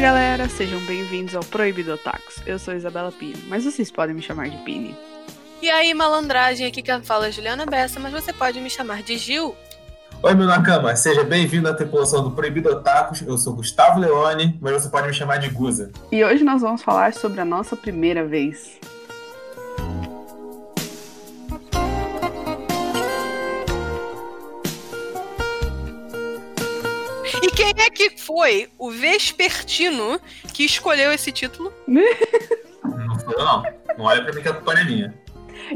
Fala galera, sejam bem-vindos ao Proibido Otakus. Eu sou Isabela Pino, mas vocês podem me chamar de Pini. E aí, malandragem, aqui quem fala é Juliana Bessa, mas você pode me chamar de Gil. Oi, meu Nakama, seja bem-vindo à tripulação do Proibido Otakus. Eu sou Gustavo Leone, mas você pode me chamar de Guza. E hoje nós vamos falar sobre a nossa primeira vez. Que foi o vespertino que escolheu esse título? Não eu, não. Não olha pra mim que a culpa não é minha.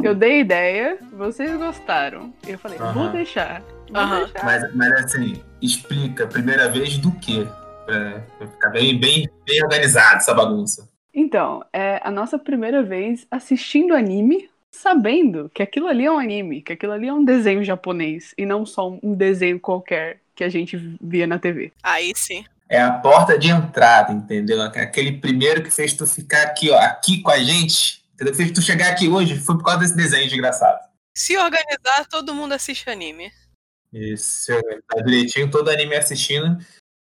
Eu dei ideia, vocês gostaram. Eu falei, vou Aham. deixar. Vou Aham. deixar. Mas, mas assim, explica, primeira vez do quê? Pra, pra ficar bem, bem, bem organizado essa bagunça. Então, é a nossa primeira vez assistindo anime, sabendo que aquilo ali é um anime, que aquilo ali é um desenho japonês e não só um desenho qualquer que a gente via na TV. Aí sim. É a porta de entrada, entendeu? Aquele primeiro que fez tu ficar aqui, ó, aqui com a gente. Entendeu? Fez tu chegar aqui hoje foi por causa desse desenho desgraçado. Se organizar, todo mundo assiste anime. Isso, tá direitinho, todo anime assistindo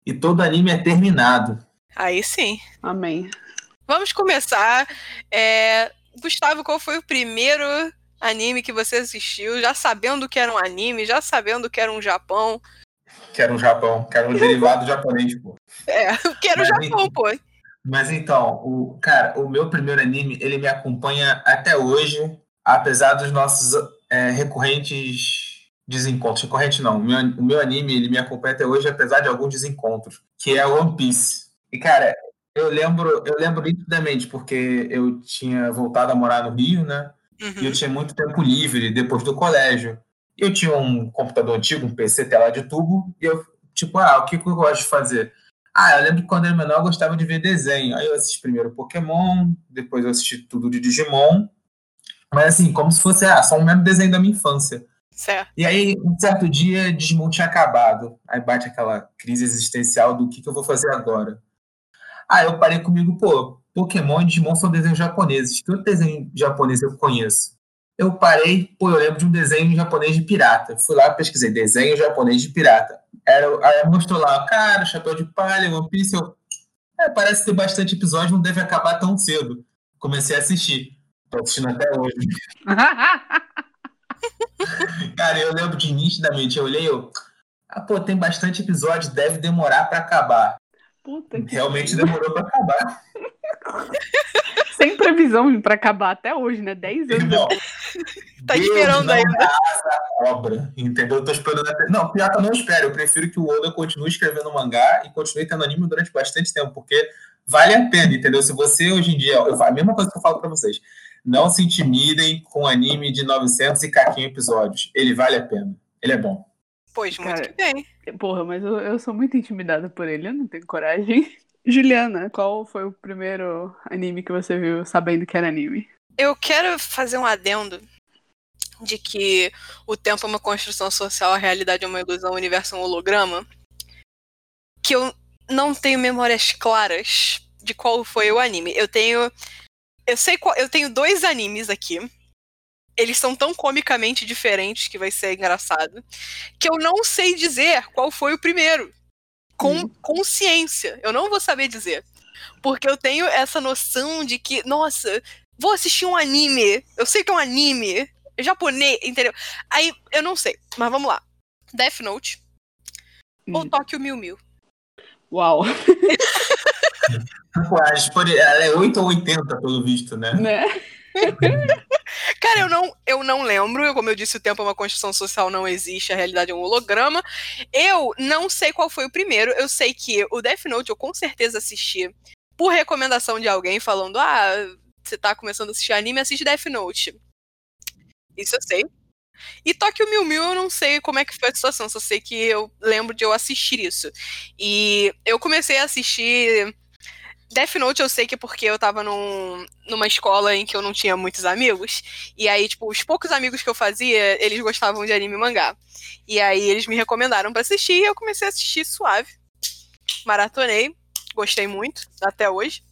e todo anime é terminado. Aí sim. Amém. Vamos começar. É, Gustavo, qual foi o primeiro anime que você assistiu? Já sabendo que era um anime, já sabendo que era um Japão. Que era um Japão, que era um derivado japonês, pô. É, que era o Mas, Japão, pô. Mas então, o cara, o meu primeiro anime, ele me acompanha até hoje, apesar dos nossos é, recorrentes desencontros. Recorrente não, o meu, o meu anime, ele me acompanha até hoje, apesar de alguns desencontros, que é One Piece. E, cara, eu lembro, eu lembro nitidamente, porque eu tinha voltado a morar no Rio, né? E Uhum. eu tinha muito tempo livre depois do colégio. Eu tinha um computador antigo, um PC tela de tubo, e eu, tipo, ah, o que, que eu gosto de fazer? Ah, eu lembro que quando eu era menor eu gostava de ver desenho. Aí eu assisti primeiro Pokémon, depois eu assisti tudo de Digimon. Mas assim, como se fosse ah, só um mesmo desenho da minha infância. Certo. E aí, um certo dia, Digimon tinha acabado. Aí bate aquela crise existencial do que, que eu vou fazer agora. Aí eu parei comigo, pô, Pokémon e Digimon são desenhos japoneses. Que outro desenho japonês eu conheço? Eu parei, pô, eu lembro de um desenho japonês de pirata. Fui lá, pesquisei, desenho japonês de pirata. Era, aí mostrou lá, cara, chapéu de palha, One Piece. Eu, é, parece ter bastante episódio, não deve acabar tão cedo. Comecei a assistir. Tô assistindo até hoje. Cara, eu lembro de nitidamente, eu olhei, eu. Ah, pô, tem bastante episódio, deve demorar pra acabar. Puta que Realmente demorou pra acabar. Sem previsão pra acabar até hoje, né? 10 anos Tá Deus esperando ainda. cobra, entendeu? Eu tô esperando até. Não, pior que eu não espero. Eu prefiro que o Oda continue escrevendo mangá e continue tendo anime durante bastante tempo, porque vale a pena, entendeu? Se você hoje em dia. Eu, a mesma coisa que eu falo pra vocês. Não se intimidem com anime de 900 e caquinho episódios. Ele vale a pena. Ele é bom. Pois, muito Cara, que bem. Porra, mas eu, eu sou muito intimidada por ele, eu não tenho coragem. Juliana, qual foi o primeiro anime que você viu sabendo que era anime? Eu quero fazer um adendo de que o tempo é uma construção social, a realidade é uma ilusão, o universo é um holograma. Que eu não tenho memórias claras de qual foi o anime. Eu tenho. Eu sei qual. Eu tenho dois animes aqui. Eles são tão comicamente diferentes que vai ser engraçado. Que eu não sei dizer qual foi o primeiro. Com Hum. consciência. Eu não vou saber dizer. Porque eu tenho essa noção de que, nossa, vou assistir um anime. Eu sei que é um anime. É japonês, entendeu? Aí, eu não sei. Mas vamos lá. Death Note ou Hum. Tokyo Mew Mew? Uau, é 8 ou 80, pelo visto, né? né? Cara, eu não, eu não lembro. Como eu disse, o tempo é uma construção social, não existe, a realidade é um holograma. Eu não sei qual foi o primeiro. Eu sei que o Death Note eu com certeza assisti por recomendação de alguém falando: ah, você tá começando a assistir anime, assiste Death Note. Isso eu sei. E Tokyo Mew Mew eu não sei como é que foi a situação, só sei que eu lembro de eu assistir isso. E eu comecei a assistir Death Note eu sei que é porque eu tava num, numa escola em que eu não tinha muitos amigos. E aí, tipo, os poucos amigos que eu fazia, eles gostavam de anime e mangá. E aí eles me recomendaram pra assistir e eu comecei a assistir suave. Maratonei. Gostei muito, até hoje.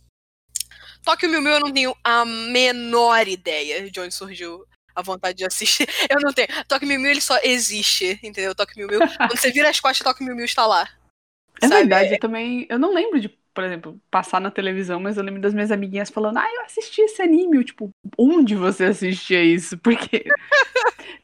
Tokyo Mew Mew eu não tenho a menor ideia de onde surgiu a vontade de assistir. Eu não tenho. Tokyo Mew Mew ele só existe, entendeu? Tokyo Mew Mew. Quando você vira as costas, Tokyo Mew Mew está lá. É sabe? verdade, eu também. Eu não lembro de por exemplo, passar na televisão, mas eu lembro das minhas amiguinhas falando, ah, eu assisti esse anime. Eu, tipo, onde você assistia isso? Porque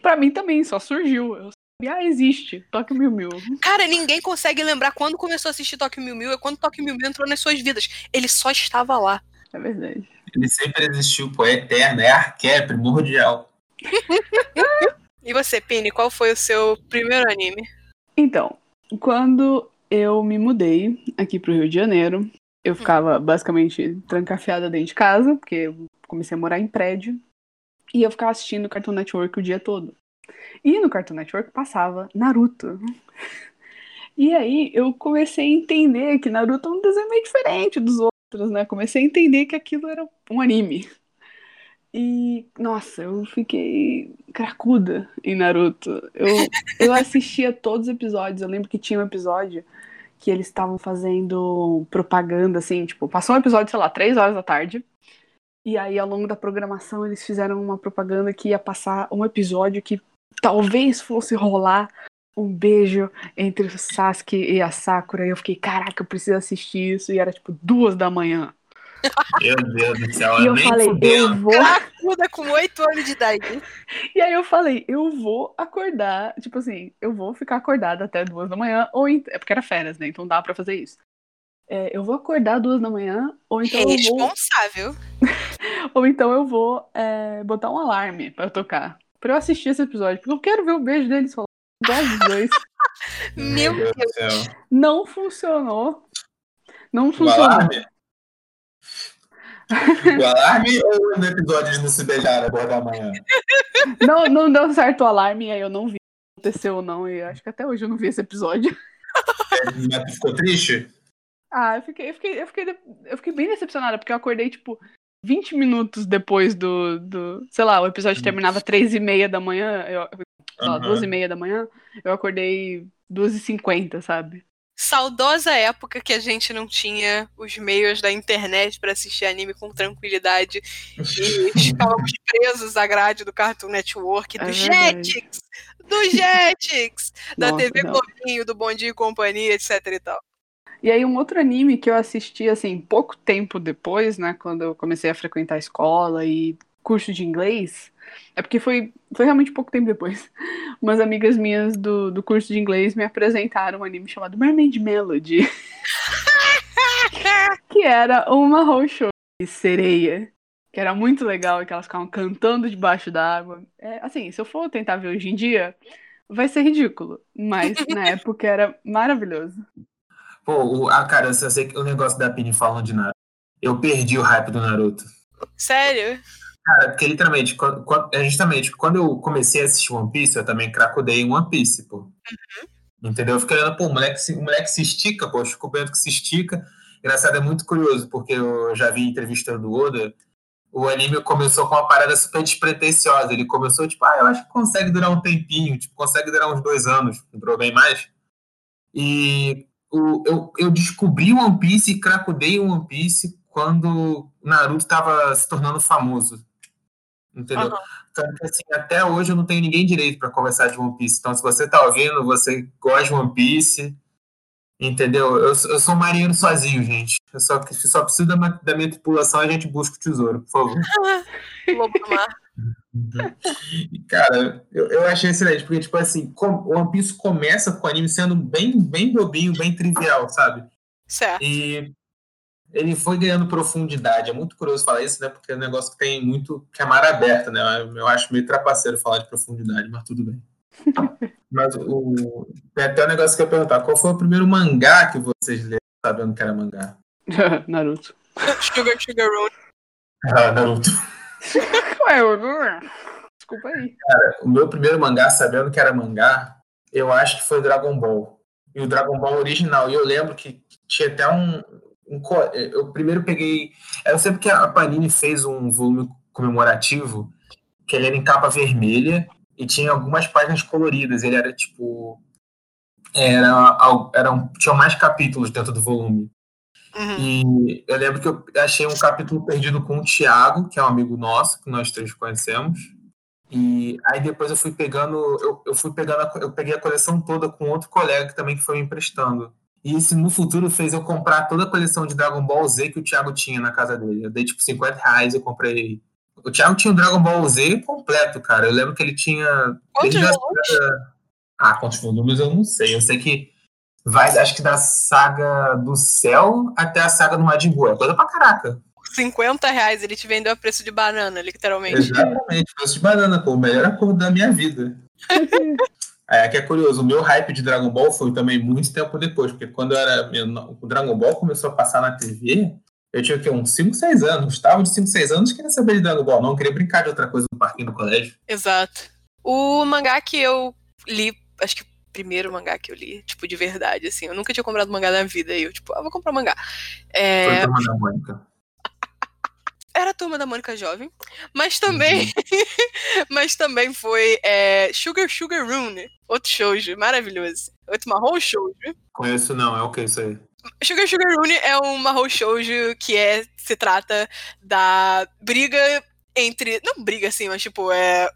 pra mim também só surgiu. Eu sabia, ah, existe, Tóquio Mil Mil. Cara, ninguém consegue lembrar quando começou a assistir Tóquio Mil Mil e quando Tóquio Mil Mil entrou nas suas vidas. Ele só estava lá. É verdade. Ele sempre existiu, pô, é eterno, é arqué, é primordial. e você, Pini, qual foi o seu primeiro anime? Então, quando eu me mudei aqui pro Rio de Janeiro, eu ficava basicamente trancafiada dentro de casa, porque eu comecei a morar em prédio, e eu ficava assistindo Cartoon Network o dia todo. E no Cartoon Network passava Naruto. E aí eu comecei a entender que Naruto é um desenho meio diferente dos outros né? Comecei a entender que aquilo era um anime. E, nossa, eu fiquei cracuda em Naruto. Eu, eu assistia todos os episódios. Eu lembro que tinha um episódio que eles estavam fazendo propaganda, assim, tipo, passou um episódio, sei lá, três horas da tarde. E aí, ao longo da programação, eles fizeram uma propaganda que ia passar um episódio que talvez fosse rolar um beijo entre o Sasuke e a Sakura. E eu fiquei, caraca, eu preciso assistir isso. E era tipo duas da manhã. Meu Deus do céu, e eu falei, eu vou. Cracuda com oito anos de idade. E aí eu falei, eu vou acordar, tipo assim, eu vou ficar acordada até duas da manhã, ou é porque era férias, né? Então dá pra fazer isso. É, eu vou acordar duas da manhã, ou então Responsável. eu vou. ou então eu vou é, botar um alarme pra tocar. Pra eu assistir esse episódio. Porque eu quero ver o beijo deles falar das dois. Meu Deus. do céu. Não funcionou. Não funcionou. O alarme? o alarme ou no episódio de não se beijar agora da manhã? Não, não deu certo o alarme, aí eu não vi se aconteceu ou não, e acho que até hoje eu não vi esse episódio. É, mas ficou triste? Ah, eu fiquei, eu fiquei, eu fiquei, eu fiquei bem decepcionada, porque eu acordei, tipo, 20 minutos depois do, do sei lá, o episódio terminava três e meia da manhã, eu, uhum. duas e meia da manhã, eu acordei duas e cinquenta, sabe? Saudosa época que a gente não tinha os meios da internet para assistir anime com tranquilidade e ficávamos presos à grade do Cartoon Network, do é Jetix, do Jetix, da TV Globinho, do Bom Dia e Companhia, etc e tal. E aí um outro anime que eu assisti assim pouco tempo depois, né, quando eu comecei a frequentar a escola e curso de inglês, é porque foi, foi realmente pouco tempo depois. Umas amigas minhas do, do curso de inglês me apresentaram um anime chamado Mermaid Melody. que era uma roxo de sereia. Que era muito legal e que elas ficavam cantando debaixo d'água. É, assim, se eu for tentar ver hoje em dia, vai ser ridículo. Mas na época era maravilhoso. Pô, o, ah, cara, eu sei que o negócio da Pini falando de Naruto. Eu perdi o hype do Naruto. Sério? Cara, porque literalmente, quando, é justamente, quando eu comecei a assistir One Piece, eu também cracudei em One Piece, pô. Uhum. Entendeu? Eu fiquei olhando, pô, o moleque, se, o moleque se estica, pô, o Bento que se estica. Engraçado, é muito curioso, porque eu já vi entrevista do Oda, o anime começou com uma parada super despretensiosa. Ele começou, tipo, ah, eu acho que consegue durar um tempinho, tipo, consegue durar uns dois anos, não durou bem mais. E o, eu, eu descobri One Piece e cracudei One Piece quando Naruto estava se tornando famoso. Entendeu? Uhum. Então, assim, até hoje eu não tenho ninguém direito para conversar de One Piece. Então, se você tá ouvindo, você gosta de One Piece, entendeu? Eu, eu sou um marinheiro sozinho, gente. Eu só, só preciso da, da minha tripulação e a gente busca o tesouro, por favor. Lobo do mar. Cara, eu, eu achei excelente, porque, tipo assim, o One Piece começa com o anime sendo bem, bem bobinho, bem trivial, sabe? Certo. E ele foi ganhando profundidade. É muito curioso falar isso, né? Porque é um negócio que tem muito. que é mar aberta, né? Eu acho meio trapaceiro falar de profundidade, mas tudo bem. mas o. Tem até um negócio que eu ia perguntar: qual foi o primeiro mangá que vocês leram sabendo que era mangá? Naruto. Sugar Sugar Road. Ah, Naruto. Ué, eu... Desculpa aí. Cara, o meu primeiro mangá sabendo que era mangá, eu acho que foi Dragon Ball. E o Dragon Ball original. E eu lembro que tinha até um, um, eu primeiro peguei. Eu sei porque a Panini fez um volume comemorativo que ele era em capa vermelha e tinha algumas páginas coloridas. Ele era tipo. Era, era um, tinha mais capítulos dentro do volume. Uhum. E eu lembro que eu achei um capítulo perdido com o Thiago, que é um amigo nosso, que nós três conhecemos. E aí depois eu fui pegando, eu, eu fui pegando, a, eu peguei a coleção toda com outro colega que também foi me emprestando. E isso no futuro fez eu comprar toda a coleção de Dragon Ball Z que o Thiago tinha na casa dele. Eu dei tipo 50 reais e comprei. O Thiago tinha o Dragon Ball Z completo, cara. Eu lembro que ele tinha. Quantos volumes? saga- Ah, quantos volumes eu não sei. Eu sei que vai, acho que da saga do céu até a saga do Majin Buu. É coisa pra caraca. 50 reais, ele te vendeu a preço de banana, literalmente. Exatamente. Preço de banana, pô. O melhor acordo da minha vida. É, que é curioso, o meu hype de Dragon Ball foi também muito tempo depois, porque quando eu era menor, o Dragon Ball começou a passar na TV, eu tinha o quê? Uns 5, 6 anos. Estava de 5, 6 anos queria saber de Dragon Ball, não queria brincar de outra coisa no parquinho do colégio. Exato. O mangá que eu li, acho que o primeiro mangá que eu li, tipo, de verdade, assim. Eu nunca tinha comprado mangá na vida. E eu, tipo, ah, vou comprar mangá. Foi É, Turma da Mônica. Era a turma da Mônica Jovem. Mas também. mas também foi é, Sugar Sugar Rune. Outro shoujo, maravilhoso. Outro marrom shoujo. Conheço não, é o que isso aí? Sugar Sugar Rune é um marrom shoujo que é, se trata da briga entre. Não briga assim, mas tipo, é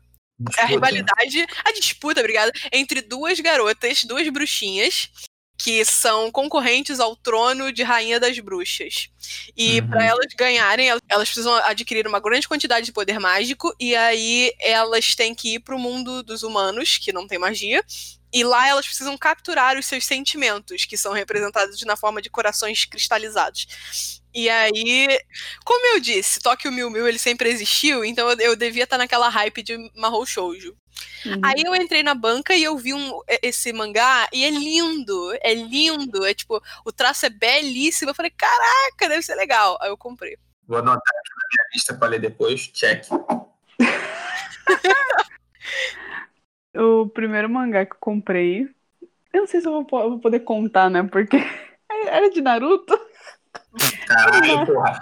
é a rivalidade, a disputa, obrigada, entre duas garotas, duas bruxinhas, que são concorrentes ao trono de Rainha das Bruxas. E Uhum. para elas ganharem, el- elas precisam adquirir uma grande quantidade de poder mágico, e aí elas têm que ir pro mundo dos humanos, que não tem magia. E lá elas precisam capturar os seus sentimentos, que são representados na forma de corações cristalizados. E aí, como eu disse, Tóquio Mil Mil ele sempre existiu, então eu, eu devia estar naquela hype de Mahou Shoujo. Uhum. Aí eu entrei na banca e eu vi um, esse mangá e é lindo, é lindo, é tipo, o traço é belíssimo. Eu falei, caraca, deve ser legal. Aí eu comprei. Vou anotar aqui na minha lista para ler depois. Check. O primeiro mangá que eu comprei. Eu não sei se eu vou, eu vou poder contar, né? Porque era de Naruto. Caralho, porra.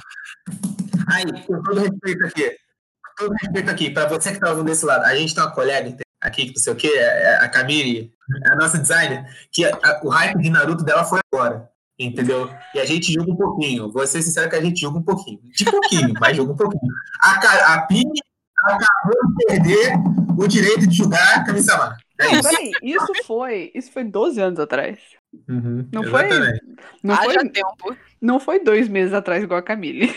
Aí, com todo respeito aqui. Com todo respeito aqui, pra você que tá ouvindo desse lado, a gente tem uma colega aqui, que não sei o quê, é a Camille, é a nossa designer, que a- a- o hype de Naruto dela foi agora. Entendeu? E a gente julga um pouquinho. Vou ser sincero que a gente julga um pouquinho. De pouquinho, mas julga um pouquinho. A, a Pini acabou de perder o direito de julgar a Kami-sama. É isso. Peraí, isso foi. Isso foi 12 anos atrás. Uhum, Não foi? Não foi, Haja tempo. não foi dois meses atrás, igual a Camille.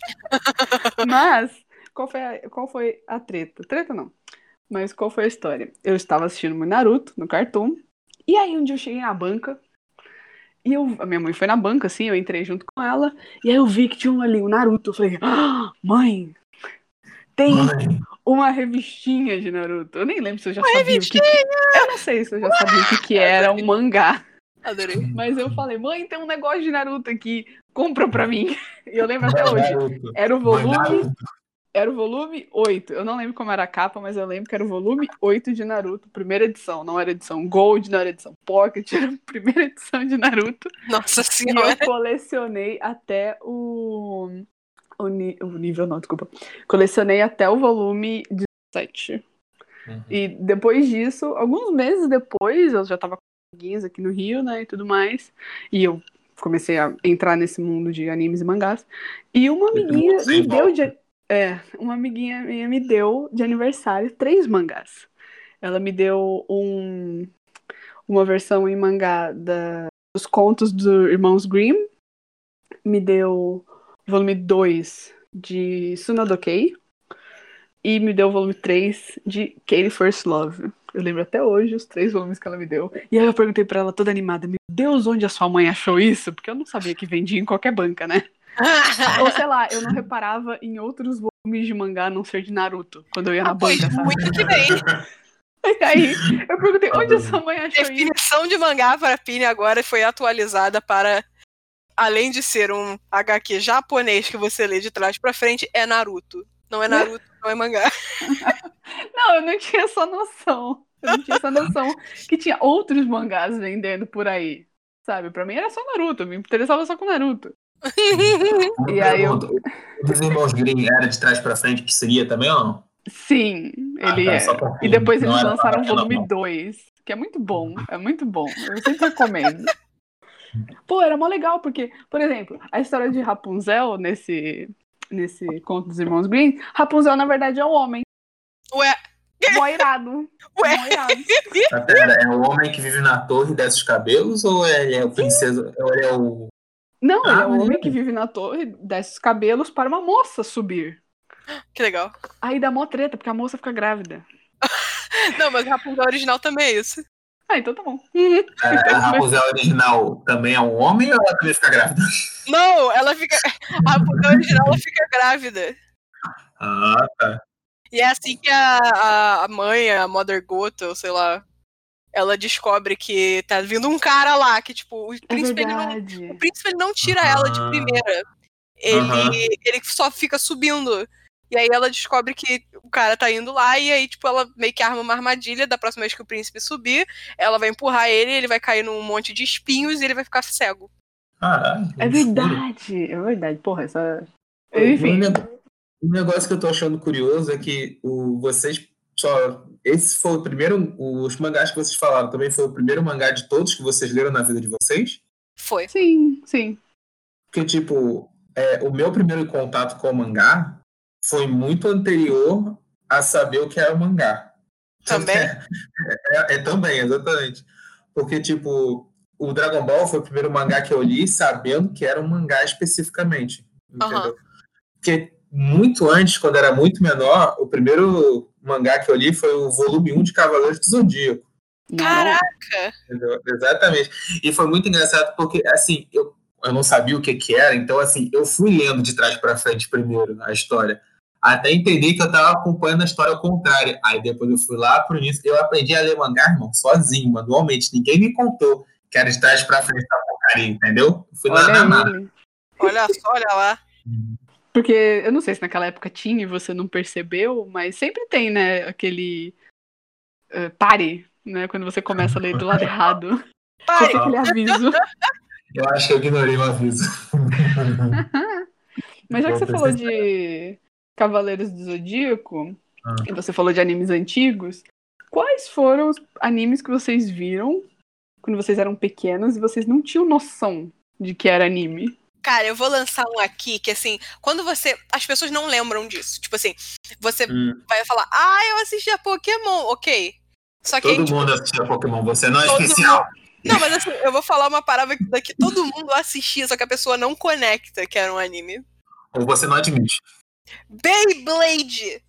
Mas, qual foi, a, qual foi a treta? Treta não. Mas qual foi a história? Eu estava assistindo meu Naruto no Cartoon. E aí um dia eu cheguei na banca. E eu, a minha mãe foi na banca, assim, eu entrei junto com ela. E aí eu vi que tinha um ali, o Naruto. Eu falei, ah, mãe, tem Mãe, uma revistinha de Naruto. Eu nem lembro se eu já sabia o que, que. Eu não sei se eu já sabia o que, que era um mangá. Adorei. Mas eu falei, mãe, tem um negócio de Naruto aqui, compra pra mim. E eu lembro até hoje. Naruto. Era o volume, era o volume 8. Eu não lembro como era a capa, mas eu lembro que era o volume 8 de Naruto, primeira edição. Não era edição Gold, não era edição Pocket, era a primeira edição de Naruto. Nossa E senhora. eu colecionei até o. O, ni- o nível, não, desculpa. Colecionei até o volume 17. Uhum. E depois disso, alguns meses depois, eu já tava com amiguinhas aqui no Rio, né, e tudo mais. E eu comecei a entrar nesse mundo de animes e mangás. E uma amiguinha me deu volta. de. É, uma amiguinha minha me deu de aniversário três mangás. Ela me deu um, uma versão em mangá da, dos contos dos Irmãos Grimm. Me deu volume 2 de Sunodokei. E me deu o volume 3 de Katie First Love. Eu lembro até hoje os três volumes que ela me deu. E aí eu perguntei pra ela toda animada: Meu Deus, onde a sua mãe achou isso? Porque eu não sabia que vendia em qualquer banca, né? Ou sei lá, eu não reparava em outros volumes de mangá a não ser de Naruto, quando eu ia na Ah, banca, muito que bem. E aí eu perguntei: Onde a sua mãe achou isso? Definição de mangá para Pini agora foi atualizada para. Além de ser um HQ japonês que você lê de trás pra frente, é Naruto. Não é Naruto, não é mangá. Não, eu não tinha essa noção. Eu não tinha essa noção que tinha outros mangás vendendo por aí. Sabe? Pra mim era só Naruto, eu me interessava só com Naruto. E aí eu- pergunta, O dos irmãos Green era de trás pra frente que seguia também ou não? Sim, Ah, ele tá, é. confirmo. E depois Não eles lançaram o volume não. 2, que é muito bom, é muito bom. Eu sempre recomendo. Pô, era mó legal, porque, por exemplo, a história de Rapunzel nesse, nesse conto dos irmãos Green, Rapunzel, na verdade, é um homem. Ué, mó irado. Ué. Mó irado. Mas pera, é o homem que vive na torre e desce os cabelos ou ele é o princesa? Ou ele é o. Não, ele Ah, é um homem que vive na torre, desce os cabelos para uma moça subir. Que legal. Aí dá mó treta, porque a moça fica grávida. Não, mas o Rapunzel original também é isso. Ah, então tá bom. A, a Rapunzel original também é um homem ou ela também fica grávida? Não, ela fica. A Rapunzel original ela fica grávida. Ah, tá. E é assim que a, a, a mãe, a Mother Gothel, ou sei lá, ela descobre que tá vindo um cara lá, que, tipo, o É príncipe, ele não, o príncipe ele não tira ela de Aham. primeira. Ele, Aham. ele só fica subindo. E aí ela descobre que o cara tá indo lá, e aí, tipo, ela meio que arma uma armadilha. Da próxima vez que o príncipe subir, ela vai empurrar ele, ele vai cair num monte de espinhos e ele vai ficar cego. Caralho. É verdade, é verdade. Porra, essa. Um Enfim. Um negócio que eu tô achando curioso é que o, vocês só. Esse foi o primeiro. Os mangás que vocês falaram também foi o primeiro mangá de todos que vocês leram na vida de vocês? Foi. Sim, sim. Porque, tipo, é, o meu primeiro contato com o mangá foi muito anterior a saber o que era o mangá. Também? É, é- é também, exatamente. Porque, tipo, o Dragon Ball foi o primeiro mangá que eu li sabendo que era um mangá especificamente. Entendeu? Aham. Porque muito antes, quando era muito menor, o primeiro mangá que eu li foi o volume 1 de Cavaleiros do Zodíaco. Caraca! Entendeu? Exatamente. E foi muito engraçado porque, assim, eu, eu não sabia o que que era, então, assim, eu fui lendo de trás para frente primeiro a história, até entender que eu tava acompanhando a história ao contrário. Aí depois eu fui lá pro início, eu aprendi a ler mangá, irmão, sozinho, manualmente. Ninguém me contou que era de trás para frente essa porcaria, entendeu? Eu fui lá na Olha. Olha só, olha lá. Porque eu não sei se naquela época tinha e você não percebeu, mas sempre tem, né, aquele eh, pare, né, quando você começa a ler do lado errado. Sempre aquele aviso. Eu acho que eu ignorei o aviso. Mas já que você falou de Cavaleiros do Zodíaco, Ah. e você falou de animes antigos, quais foram os animes que vocês viram quando vocês eram pequenos e vocês não tinham noção de que era anime? Cara, eu vou lançar um aqui que, assim, quando você. As pessoas não lembram disso. Tipo assim, você Hum, vai falar, ah, eu assistia Pokémon, ok. Só que aí, Todo tipo, mundo assistia Pokémon, você não é especial. Não, mas assim, eu vou falar uma parada que daqui todo mundo assistia, só que a pessoa não conecta que era um anime. Ou você não admite. Beyblade!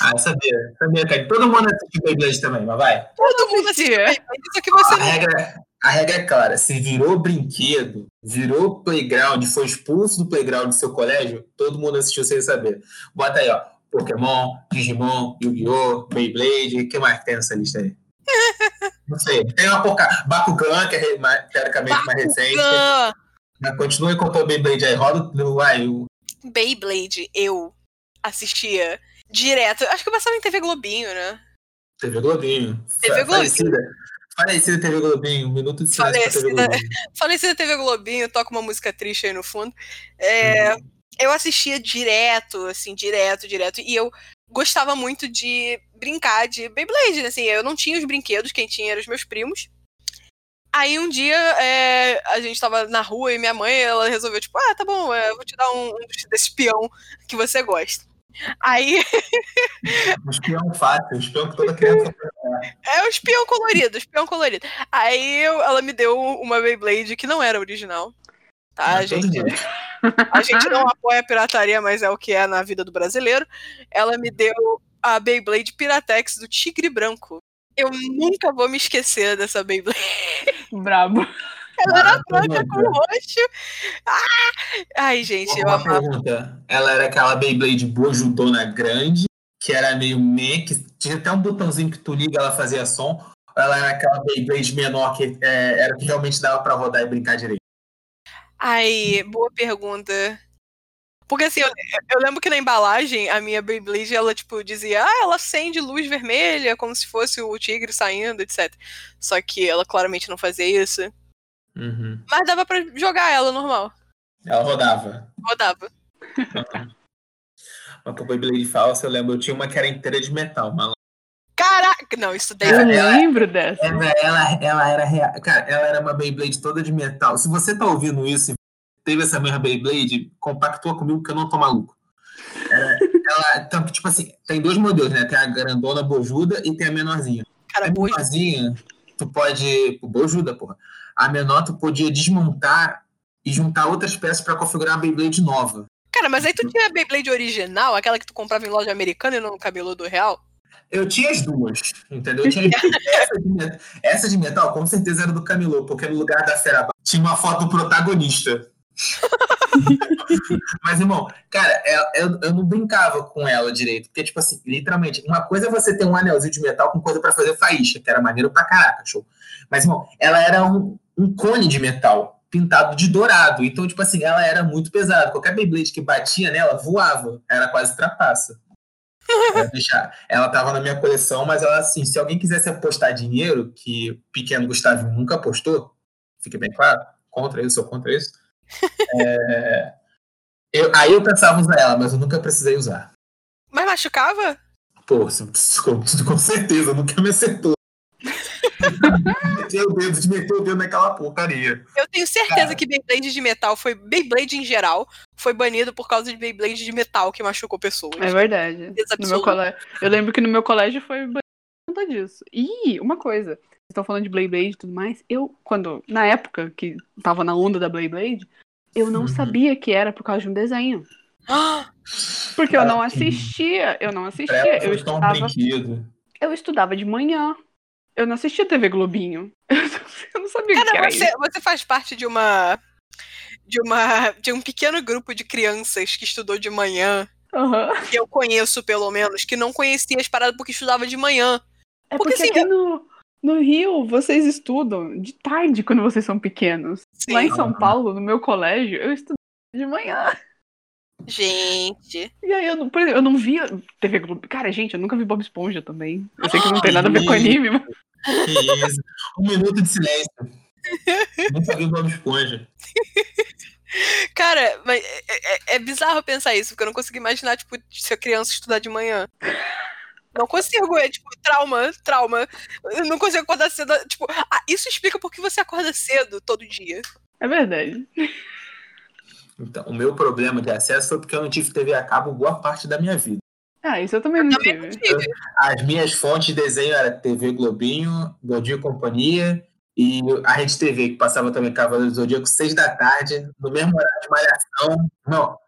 Ah, eu sabia. Sabia, cara. Todo mundo assistiu Beyblade também, mas vai. Todo mundo. Beyblade, só que você A não. regra, a regra é clara. Se virou brinquedo, virou playground, foi expulso do playground do seu colégio, todo mundo assistiu sem saber. Bota aí, ó. Pokémon, Digimon, Yu-Gi-Oh!, Beyblade, o que mais que tem nessa lista aí? Não sei. Tem uma porca... Bakugan, que é teoricamente mais recente. Bakugan! Mas continue com o Beyblade aí. Roda o Beyblade, eu assistia direto. Acho que eu passava em TV Globinho, né? TV Globinho. TV Globinho. Falecida. Falecida TV Globinho. Um minuto de silêncio pra TV Falecida. TV Globinho, toca uma música triste aí no fundo. É, Eu assistia direto, assim, direto, direto. E eu gostava muito de brincar de Beyblade, né? Assim, eu não tinha os brinquedos, quem tinha eram os meus primos. Aí um dia é, a gente tava na rua e minha mãe, ela resolveu, tipo, ah, tá bom, é, eu vou te dar um, um desse peão que você gosta. Aí Um espião fácil, um espião que toda criança. é o espião colorido, o espião colorido. Aí eu- ela me deu uma Beyblade que não era original. Tá, todo gente? A gente não apoia a pirataria, mas é o que é na vida do brasileiro. Ela me deu a Beyblade Piratex do Tigre Branco. Eu nunca vou me esquecer dessa Beyblade. Brabo. Ela era Ah, branca com roxo. Ah! Ai, gente, eu Uma amava. pergunta. Ela era aquela Beyblade bojudona grande, que era meio meh, que tinha até um botãozinho que tu liga ela fazia som. Ou ela era aquela Beyblade menor que é, era que realmente dava pra rodar e brincar direito? Ai, boa pergunta. Porque assim, eu, eu lembro que na embalagem, a minha Beyblade, ela, tipo, dizia, ah, ela acende luz vermelha, como se fosse o tigre saindo, etc. Só que ela claramente não fazia isso. Uhum. Mas dava pra jogar ela normal. Ela rodava. Rodava. Uma com Beyblade falsa, eu lembro, eu tinha uma que era inteira de metal, mas Caraca! Não, isso daí. Eu Ela- ela- lembro dessa. ela, ela, ela era real. Cara, ela era uma Beyblade toda de metal. Se você tá ouvindo isso e teve essa mesma Beyblade, compactua comigo que eu não tô maluco. Era, ela, então, tipo assim, tem dois modelos, né? Tem a grandona bojuda e tem a menorzinha. Cara, a menorzinha, tu pode. Bojuda, porra. A menor, tu podia desmontar e juntar outras peças pra configurar uma Beyblade nova. Cara, mas aí tu tinha a Beyblade original, aquela que tu comprava em loja americana e não no cabeludo real? Eu tinha as duas, entendeu? As duas. essa, de metal, essa de metal, com certeza era do Camelô, porque no lugar da Fera tinha uma foto do protagonista. Mas, irmão, cara, é- eu, eu não brincava com ela direito. Porque, tipo assim, literalmente, uma coisa é você ter um anelzinho de metal com coisa pra fazer faísca, que era maneiro pra caraca, show. Mas, irmão, ela era um, um cone de metal pintado de dourado. Então, tipo assim, ela era muito pesada. Qualquer Beyblade que batia nela voava. Era quase trapaça. Ela tava na minha coleção, mas ela, assim, se alguém quisesse apostar dinheiro, que o pequeno Gustavo nunca apostou, fique bem claro, contra isso, sou contra isso. É, eu- aí eu pensava usar ela, mas eu nunca precisei usar. Mas machucava? Pô, com, com certeza, nunca me acertou. Meteu o dedo, de meter o dedo naquela porcaria. Eu tenho certeza Cara. que Beyblade de metal foi. Beyblade em geral foi banido por causa de Beyblade de metal que machucou pessoas. É verdade. No meu colégio. Eu lembro que no meu colégio foi por conta disso. E uma coisa, estão falando de Beyblade e tudo mais. Eu, quando, na época que tava na onda da Beyblade, eu não Uhum. sabia que era por causa de um desenho. Ah, Porque eu não Ah, sim. assistia, eu não assistia. Eu estudava, eu estudava de manhã. Eu não assistia TV Globinho. Eu não sabia o que Cara, era você, isso. você faz parte de uma. De uma. De um pequeno grupo de crianças que estudou de manhã. Aham. Que eu conheço, pelo menos, que não conhecia as paradas porque estudava de manhã. É Porque, porque, assim, aqui no, no Rio vocês estudam de tarde quando vocês são pequenos. Sim. Lá em São. Paulo, no meu colégio, eu estudava de manhã. Gente. E aí eu não, por exemplo, eu não via TV Globo. Cara, gente, eu nunca vi Bob Esponja também. Eu sei que não tem nada a ver com anime, mas. Que isso. Um minuto de silêncio. Nunca vi Bob Esponja. Cara, mas é, é- é bizarro pensar isso, porque eu não consigo imaginar, tipo, ser criança estudar de manhã. Não consigo, é tipo, trauma, trauma. Eu não consigo acordar cedo. Tipo, ah, isso explica por que você acorda cedo todo dia. É verdade. Então, o meu problema de acesso foi porque eu não tive TV a cabo boa parte da minha vida. Ah, isso eu também não tive. As minhas fontes de desenho eram TV Globinho, Godinho e Companhia e a Rede TV, que passava também Cavaleiro do Zodíaco, seis da tarde, no mesmo horário de malhação. Não,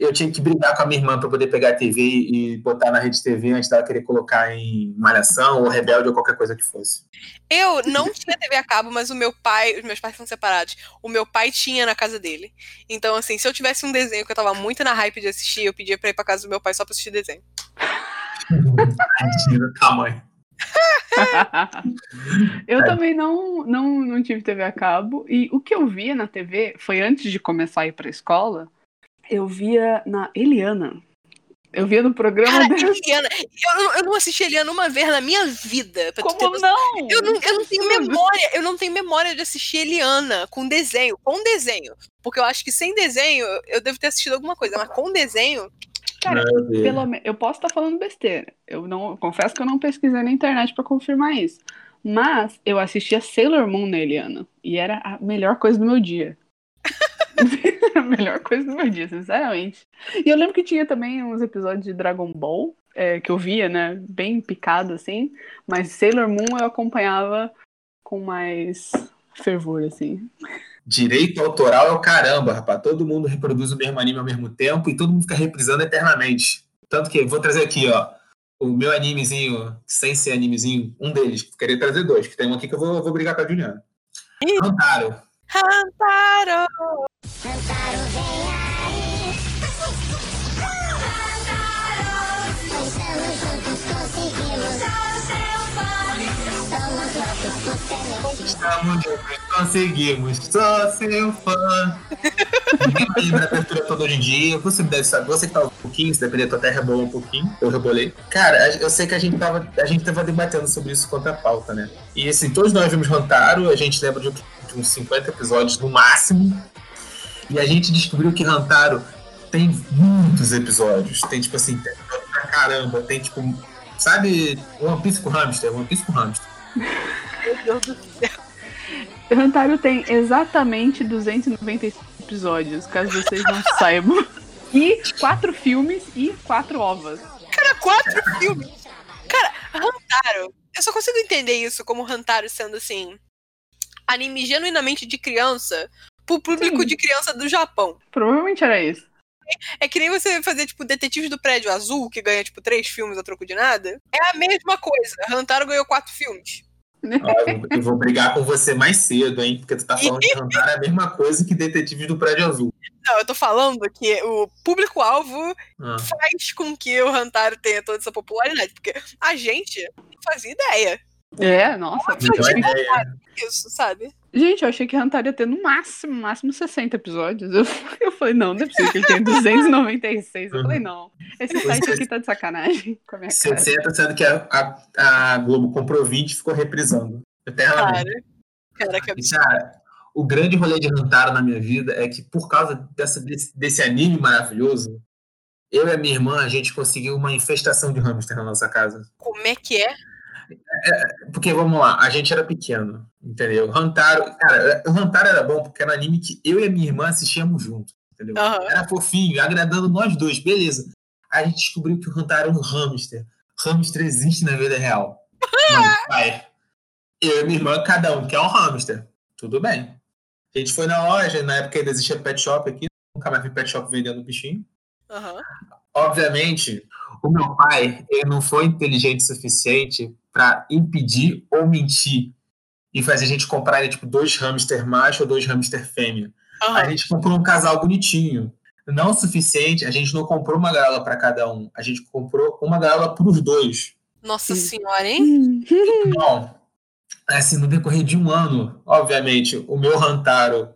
eu tinha que brigar com a minha irmã para poder pegar a TV e botar na Rede TV antes dela querer colocar em malhação ou rebelde ou qualquer coisa que fosse. Eu não tinha TV a cabo, mas o meu pai, os meus pais são separados. O meu pai tinha na casa dele. Então, assim, se eu tivesse um desenho que eu tava muito na hype de assistir, eu pedia pra ir pra casa do meu pai só pra assistir desenho. Tamanho. eu É. também não, não, não tive TV a cabo. E o que eu via na TV foi antes de começar a ir pra escola. Eu via na Eliana. Eu via no programa Cara, dela. Eliana, eu, não- eu não assisti Eliana uma vez na minha vida. Pra tu ter Como não? Eu não, eu não tenho memória, eu não tenho memória de assistir Eliana com desenho, com desenho. Porque eu acho que sem desenho eu devo ter assistido alguma coisa, mas com desenho. Cara. Pelo me- eu posso estar falando besteira. Eu não confesso que eu não pesquisei na internet pra confirmar isso. Mas eu assistia Sailor Moon na Eliana e era a melhor coisa do meu dia. a melhor coisa do meu dia, sinceramente. E eu lembro que tinha também uns episódios de Dragon Ball é, que eu via, né, bem picado assim, mas Sailor Moon eu acompanhava com mais fervor assim. Direito autoral é o caramba, rapaz. Todo mundo reproduz o mesmo anime ao mesmo tempo e todo mundo fica reprisando eternamente. Tanto que, vou trazer aqui, ó, o meu animezinho, sem ser animezinho, um deles. Queria trazer dois, que tem um aqui que eu vou, vou brigar com a Juliana. Ih. Hantaro. Hantaro! Estamos juntos, conseguimos, sou seu fã. Ninguém vai lembrar a abertura toda hoje em dia. Você deve saber, você que tá um pouquinho, se depender, tu até rebolou um pouquinho. Eu rebolei. Cara, eu sei que a gente tava, a gente tava debatendo sobre isso quanto à pauta, né? E assim, todos nós vimos Hantaro, a gente lembra de uns 50 episódios no máximo. E a gente descobriu que Hantaro tem muitos episódios. Tem, tipo assim, tem episódio pra caramba. Tem, tipo, sabe, One Piece com hamster? One Piece com hamster. Meu Deus do céu. Hantaro tem exatamente 295 episódios, caso vocês não saibam. E quatro filmes e quatro ovas. Cara, quatro filmes. Cara, Hantaro. Eu só consigo entender isso como Hantaro sendo assim. Anime genuinamente de criança pro público Sim. de criança do Japão. Provavelmente era isso. É que nem você fazer, tipo, Detetives do Prédio Azul, que ganha, tipo, três filmes a troco de nada. É a mesma coisa. Hantaro ganhou quatro filmes. Ó, eu- eu vou brigar com você mais cedo, hein? Porque tu tá falando que Hantar é a mesma coisa que Detetives do Prédio Azul. Não, eu tô falando que o público-alvo Ah. faz com que o Hantaro tenha toda essa popularidade. Porque a gente não fazia ideia É, nossa. Melhor ideia. disso, sabe? Gente, eu achei que Hunter ia ter no máximo, máximo 60 episódios. Eu, eu falei, não, não é possível que ele tenha 296. Eu falei, não. Esse site aqui tá de sacanagem com a minha cara. 60, sendo que a, a, a Globo comprou 20 e ficou reprisando. Eternamente. Cara. Cara, que absurdo. cara, o grande rolê de Hantaro na minha vida é que, por causa dessa, desse, desse anime maravilhoso, eu e a minha irmã, a gente conseguiu uma infestação de hamster na nossa casa. Como é que é? Porque, vamos lá, a gente era pequeno, entendeu? Hantaro, cara, o Hantaro era bom porque era um anime que eu e a minha irmã assistíamos junto, entendeu? Aham. Era fofinho, agradando nós dois, beleza. Aí a gente descobriu que o Hantaro era um hamster. Hamster existe na vida real. Não, pai, eu e minha irmã, cada um quer um hamster. Tudo bem. A gente foi na loja, na época ainda existia pet shop aqui, nunca mais vi pet shop vendendo bichinho. Aham. Obviamente, o meu pai ele não foi inteligente o suficiente para impedir ou mentir e fazer a gente comprar tipo, dois hamster macho ou dois hamster fêmea. A Aham. gente comprou um casal bonitinho. Não o suficiente, a gente não comprou uma gaiola para cada um. A gente comprou uma gaiola para os dois. Nossa senhora, hein? Hum. Então, assim, no decorrer de um ano, obviamente, o meu Rantaro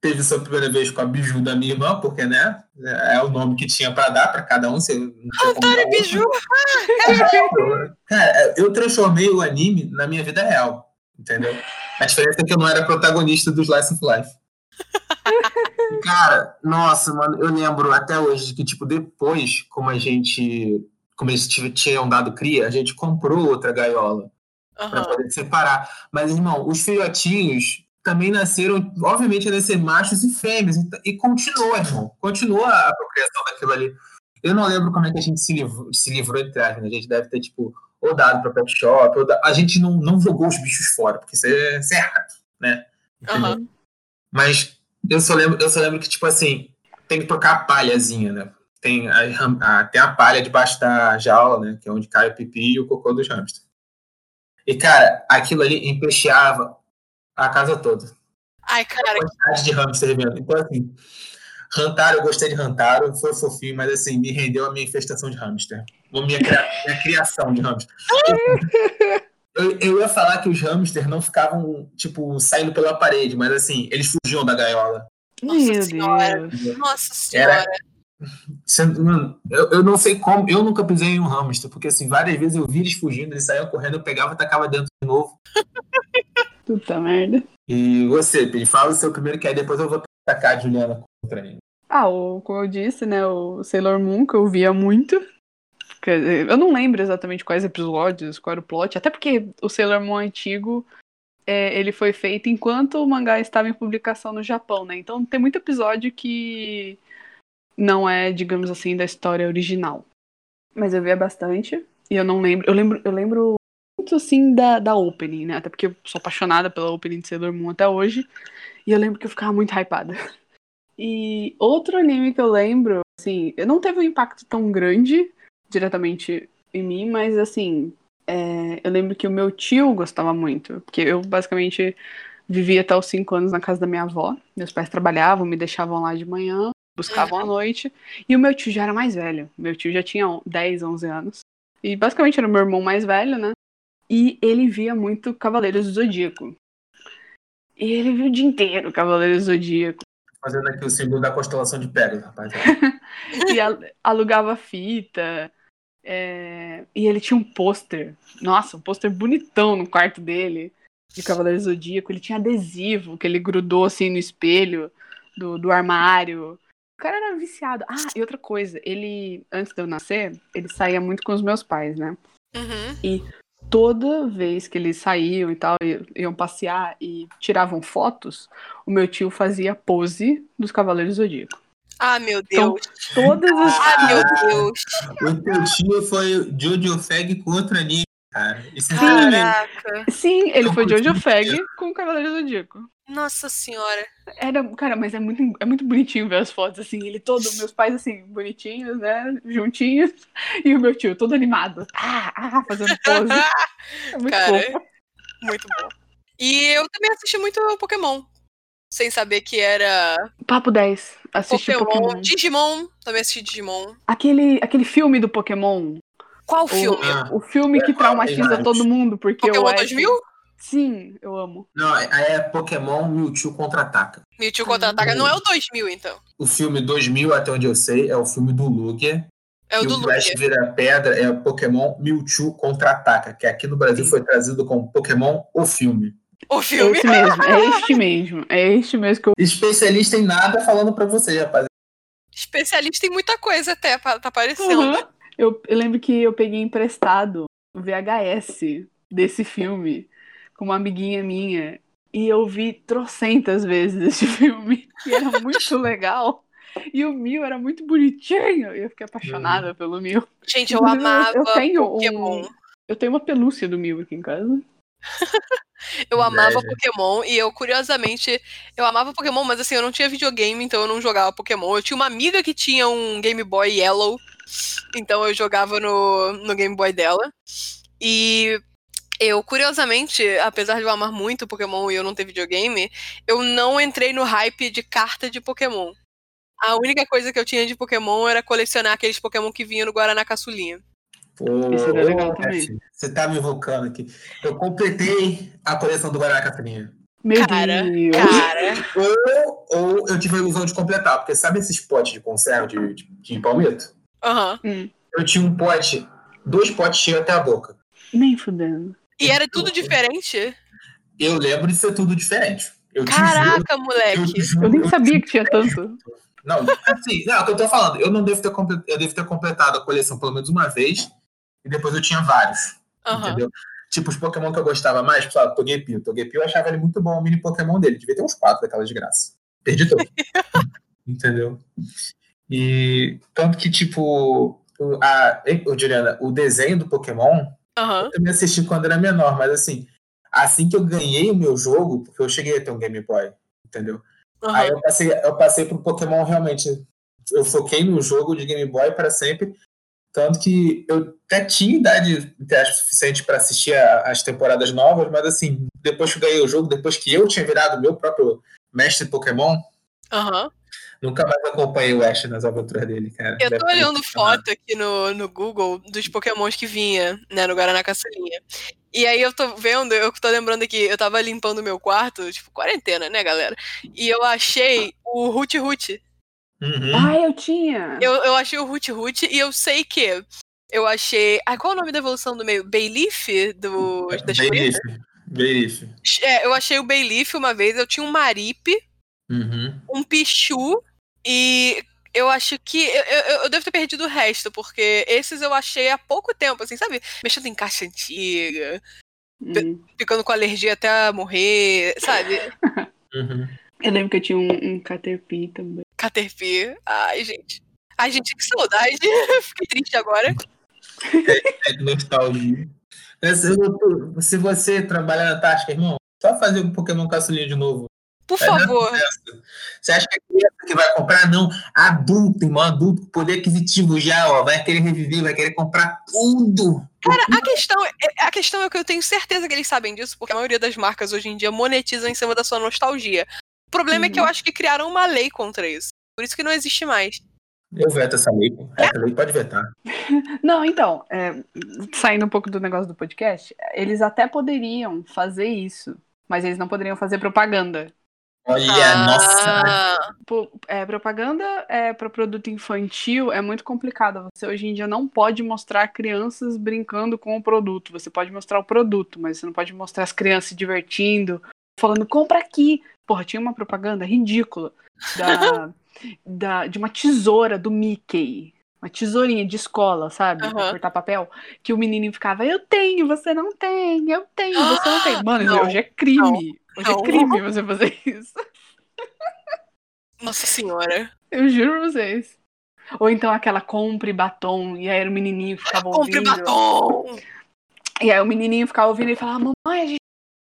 teve sua primeira vez com a Biju da minha irmã, porque, né, é o nome que tinha para dar para cada um. Você outro. Biju. Cara, eu transformei o anime na minha vida real, entendeu? A diferença é que eu não era protagonista do Slice of Life. Cara, nossa, mano, eu lembro até hoje que, tipo, depois, como a gente. Como eles tinham dado cria, a gente comprou outra gaiola para Aham. poder separar. Mas, irmão, os filhotinhos também nasceram, obviamente, a nascer machos e fêmeas. E, continua, irmão. Continua a procriação daquilo ali. Eu não lembro como é que a gente se livrou, se livrou entre aspas. né? A gente deve ter, tipo, ou dado para pet shop, ou da- a gente não, não jogou os bichos fora, porque isso é, isso é errado, né? Aham. Mas eu só, lembro, eu só lembro que, tipo assim, tem que trocar a palhazinha, né? Tem a, a- tem a palha debaixo da jaula, né? Que é onde cai o pipi e o cocô dos hamsters. E, cara, aquilo ali empesteava a casa toda. Ai, cara, quantidade de hamster vendo. Então, assim, Rantaro, eu gostei de Rantaro, foi fofinho, mas, assim, me rendeu a minha infestação de hamster. Ou minha, cria- minha criação de hamster. Eu, eu ia falar que os hamsters não ficavam, tipo, saindo pela parede, mas, assim, eles fugiam da gaiola. Nossa Meu senhora. Deus. nossa senhora. Mano, eu, eu não sei como, eu nunca pisei em um hamster, porque, assim, várias vezes eu vi eles fugindo, eles saíam correndo, eu pegava e tacava dentro de novo. Puta merda. E você, Pim, fala o seu primeiro, que aí depois eu vou tacar a Juliana contra ele. Ah, o, como eu disse, né, o Sailor Moon, que eu via muito. Eu não lembro exatamente quais episódios, qual era o plot, até porque o Sailor Moon antigo, é, ele foi feito enquanto o mangá estava em publicação no Japão, né? Então tem muito episódio que não é, digamos assim, da história original. Mas eu via bastante, e eu não lembro, eu lembro, eu lembro muito assim da, da opening, né? Até porque eu sou apaixonada pela opening de Sailor Moon até hoje, e eu lembro que eu ficava muito hypada. E outro anime que eu lembro, assim, não teve um impacto tão grande diretamente em mim, mas assim, é, eu lembro que o meu tio gostava muito, porque eu basicamente vivia até os 5 anos na casa da minha avó. Meus pais trabalhavam, me deixavam lá de manhã, buscavam à noite, e o meu tio já era mais velho. Meu tio já tinha 10, 11 anos. E basicamente era o meu irmão mais velho, né? E ele via muito Cavaleiros do Zodíaco. E ele viu o dia inteiro Cavaleiros do Zodíaco. Fazendo aqui o símbolo da constelação de Pegasus, rapaz. e al- alugava fita. é, E ele tinha um pôster. Nossa, um pôster bonitão no quarto dele. De Cavaleiro Zodíaco. Ele tinha adesivo que ele grudou assim no espelho do, do armário. O cara era viciado. Ah, e outra coisa. Ele, antes de eu nascer, ele saía muito com os meus pais, né? Uhum. Toda vez que eles saíam e tal, iam passear e tiravam fotos, o meu tio fazia pose dos Cavaleiros do Zodíaco. Ah, meu Então, Deus. Todas as. Ah, meu Deus. O teu tio foi Jojo Fag com outro anime, cara. Isso é Sim. Caraca. Sim, ele foi curti Jojo Fag com o Cavaleiro do Zodíaco. Nossa senhora. Era, cara, mas é muito, é muito bonitinho ver as fotos, assim, ele todo, meus pais, assim, bonitinhos, né, juntinhos, e o meu tio todo animado, ah, ah, fazendo pose. É muito Cara, fofo. Muito bom. E eu também assisti muito Pokémon. Sem saber que era Papo 10, assisti Pokémon. Pokémon. Digimon. Também assisti Digimon. Aquele, aquele filme do Pokémon, Qual o, filme? Ah, o filme que É, traumatiza vários. todo mundo, porque Pokémon o Ash... 2000? Sim, eu amo. Não, aí é Pokémon Mewtwo Contra-Ataca. Mewtwo Contra-Ataca. Não é o 2000, então. O filme 2000, até onde eu sei, é o filme do Lugia. É o e do o Flash Lugia. vira pedra é o Pokémon Mewtwo Contra-Ataca, que aqui no Brasil foi trazido como Pokémon o filme. O É filme. esse mesmo, é este mesmo, é este mesmo que eu... Especialista em nada falando pra você, rapaz. Especialista em muita coisa até, tá aparecendo. Uhum. Eu, eu lembro que eu peguei emprestado o VHS desse filme com uma amiguinha minha e eu vi trocentas vezes esse filme e era muito legal. E o Mil era muito bonitinho e eu fiquei apaixonada pelo Mil. Gente, eu Inclusive, amava eu tenho Pokémon. um- Eu tenho uma pelúcia do Mil aqui em casa. Eu amava Inveja. Pokémon e eu, curiosamente, eu amava Pokémon, mas assim, eu não tinha videogame, então eu não jogava Pokémon. Eu tinha uma amiga que tinha um Game Boy Yellow, então eu jogava no, no Game Boy dela. E eu, curiosamente, apesar de eu amar muito Pokémon e eu não ter videogame, eu não entrei no hype de carta de Pokémon. A única coisa que eu tinha de Pokémon era colecionar aqueles Pokémon que vinham no Guaraná Caçulinha. Pô, Isso era legal também. Você tá me invocando aqui. Eu completei a coleção do Guaraná Capininha. Meu Cara, Deus. Cara, Ou, ou eu tive a ilusão de completar, porque sabe esses potes de conserva de, de, de palmito? Aham. Hum, Eu tinha um pote, dois potes cheios até a boca. nem fudendo. E era tudo diferente? Eu lembro de ser tudo diferente. Eu juro, Caraca, eu moleque. te juro, Eu nem te sabia que tinha tanto. Não, assim, não, é o que eu tô falando. Eu não devo ter, eu devo ter completado a coleção pelo menos uma vez, e depois eu tinha vários. Aham. Entendeu? Tipo, os Pokémon que eu gostava mais, tipo, sabe, Togepi. Togepi eu achava ele muito bom, o mini Pokémon dele. Devia ter uns quatro daquelas de graça. Perdi todos. Entendeu? E tanto que, tipo, a, ô, Juliana, o desenho do Pokémon, Aham. eu também assisti quando era menor, mas assim, assim que eu ganhei o meu jogo, porque eu cheguei a ter um Game Boy, entendeu? Aí Aham. eu passei, eu passei pro Pokémon realmente. Eu foquei no jogo de Game Boy para sempre. Tanto que eu até tinha idade aspas, suficiente para assistir a- as temporadas novas, mas assim, depois que eu ganhei o jogo, depois que eu tinha virado meu próprio mestre Pokémon, Aham. Nunca mais acompanhei o Ash nas aventuras dele, cara. Eu Deve tô ter olhando foto aqui no, no Google dos pokémons que vinha, né, no Guaraná Caçulinha. E aí eu tô vendo, eu tô lembrando aqui, eu tava limpando meu quarto, tipo, quarentena, né, galera? E eu achei o Root Root. Uhum. Ah, eu tinha. Eu, eu achei o Root Root e eu sei que eu achei. Ai, qual é o nome da evolução do meio? Bayleaf? Do, das coisas? Belief. É, eu achei o Bayleaf uma vez, eu tinha um Maripe, Uhum. um Pichu e eu acho que eu, eu, eu devo ter perdido o resto, porque esses eu achei há pouco tempo, assim, sabe? Mexendo em caixa antiga, Hum. ficando com alergia até morrer, sabe? Uhum. Eu lembro que eu tinha um, um Caterpie também. Caterpie. Ai, gente. Ai, gente, que saudade. Fiquei triste agora. É de nostalgia. Se você trabalhar na Tasca, irmão, só fazer um Pokémon caçulinha de novo. Por Vai dar favor. Você acha que é criança que vai comprar? Não. Adulto, irmão, adulto, poder aquisitivo já, ó. Vai querer reviver, vai querer comprar tudo. Cara, a questão, é- a questão é que eu tenho certeza que eles sabem disso, porque a maioria das marcas hoje em dia monetizam em cima da sua nostalgia. O problema é que eu Uhum. acho que criaram uma lei contra isso. Por isso que não existe mais. Eu veto essa lei. Essa lei pode vetar. Não, então, é, saindo um pouco do negócio do podcast, eles até poderiam fazer isso, mas eles não poderiam fazer propaganda. Olha, nossa. Ah, Pô, é, propaganda é, para produto infantil é muito complicado. Você hoje em dia não pode mostrar crianças brincando com o produto. Você pode mostrar o produto, mas você não pode mostrar as crianças se divertindo, falando, compra aqui. Porra, tinha uma propaganda ridícula da, da- de uma tesoura do Mickey. Uma tesourinha de escola, sabe? Pra Aham. cortar papel. Que o menininho ficava, eu tenho, você não tem, eu tenho, você não tem. Mano, Não, hoje é crime. Hoje é crime você fazer isso. nossa senhora. Eu juro pra vocês. Ou então aquela compre batom, e aí era o menininho ficava Compre ouvindo. batom! E aí o menininho ficava ouvindo e falava, mamãe, a gente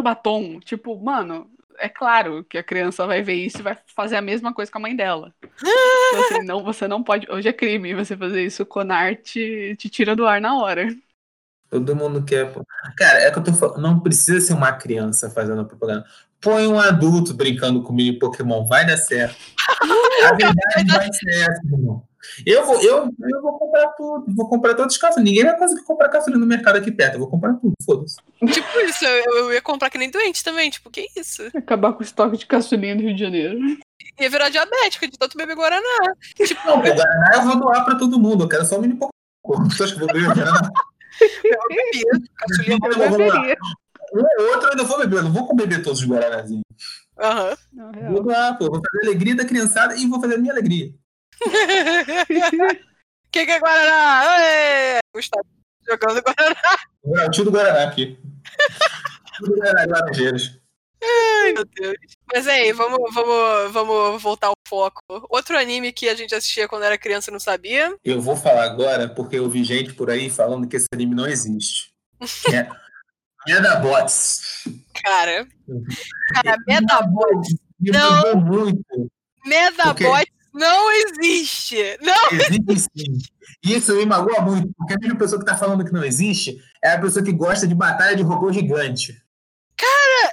batom. Tipo, mano, é claro que a criança vai ver isso e vai fazer a mesma coisa com a mãe dela. Então, assim, não, você não pode. Hoje é crime você fazer isso. O Conar te, te tira do ar na hora. Todo mundo quer. Cara, é que eu tô falando. Não precisa ser uma criança fazendo propaganda. Põe um adulto brincando com mini Pokémon, vai dar certo. A verdade vai ser essa, irmão. Eu vou, eu, eu vou comprar tudo, vou comprar todos os cafés. Ninguém vai conseguir comprar café no mercado aqui perto. Eu vou comprar tudo, foda-se. Tipo isso, eu, eu ia comprar que nem doente também. Tipo, que isso? Acabar com o estoque de caçulinha do Rio de Janeiro. Ia virar diabética de tanto beber Guaraná. Tipo, Não, o Guaraná eu vou doar pra todo mundo. Eu quero só um mini Pokémon. Você acha que eu vou beber Guaraná? Eu. Caçulinha beberia. Um ou outro eu ainda vou beber. Eu não vou beber todos os Guaranazinhos. Aham. Não, Vou doar, pô. Vou fazer a alegria da criançada e vou fazer a minha alegria. Quem que é Guaraná? Ê! Gustavo jogando Guaraná. Vou- O tio do Guaraná aqui. Tio do Guaraná, Laranjeiras. Ai, meu Deus. Mas aí, vamos, vamos, vamos voltar ao foco. Outro anime que a gente assistia quando era criança e não sabia. Eu vou falar agora porque eu vi gente por aí falando que esse anime não existe. É Medabots. Cara. Cara, Medabots. Me Não. muito. Medabots não existe. Não. Existe sim. Isso me magoa muito, porque a mesma pessoa que tá falando que não existe é a pessoa que gosta de batalha de robô gigante. Ela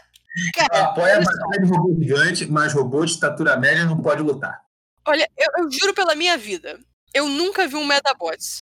Cara, apoia a batalha de robô gigante, mas robô de estatura média não pode lutar. Olha, eu, eu juro pela minha vida. Eu nunca vi um Medabots.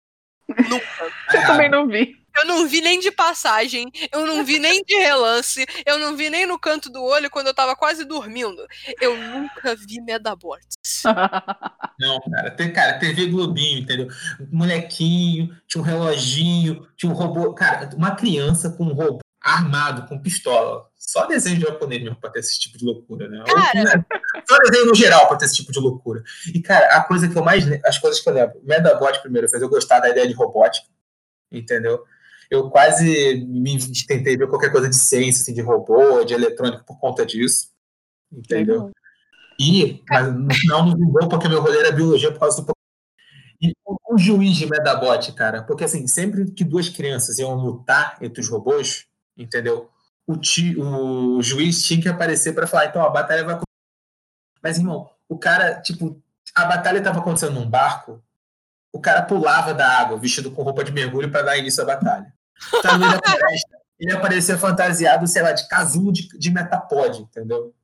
Nunca. Tá Eu também não vi. Eu não vi nem de passagem, eu não vi nem de relance, eu não vi nem no canto do olho quando eu tava quase dormindo. Eu nunca vi Medabots. Não, cara, tem, cara, TV Globinho, entendeu? Molequinho, tinha um reloginho, tinha um robô. Cara, uma criança com um robô armado, com pistola. Só desenho japonês mesmo pra ter esse tipo de loucura, né? Cara. Só desenho no geral pra ter esse tipo de loucura. E, cara, a coisa que eu mais. As coisas que eu lembro. Medabot, primeiro, fez eu gostar da ideia de robótica, entendeu? Eu quase me tentei ver qualquer coisa de ciência, assim, de robô, de eletrônica por conta disso. Entendeu? E, mas no final não vingou porque meu rolê era biologia por causa do. E o juiz de Medabot, cara, porque assim, sempre que duas crianças iam lutar entre os robôs, entendeu? O, ti, o juiz tinha que aparecer para falar, então a batalha vai. Mas, irmão, o cara, tipo, a batalha estava acontecendo num barco, o cara pulava da água, vestido com roupa de mergulho, para dar início à batalha. Tá no meio da floresta, ele aparecia fantasiado, sei lá, de casulo de, de metapod, entendeu?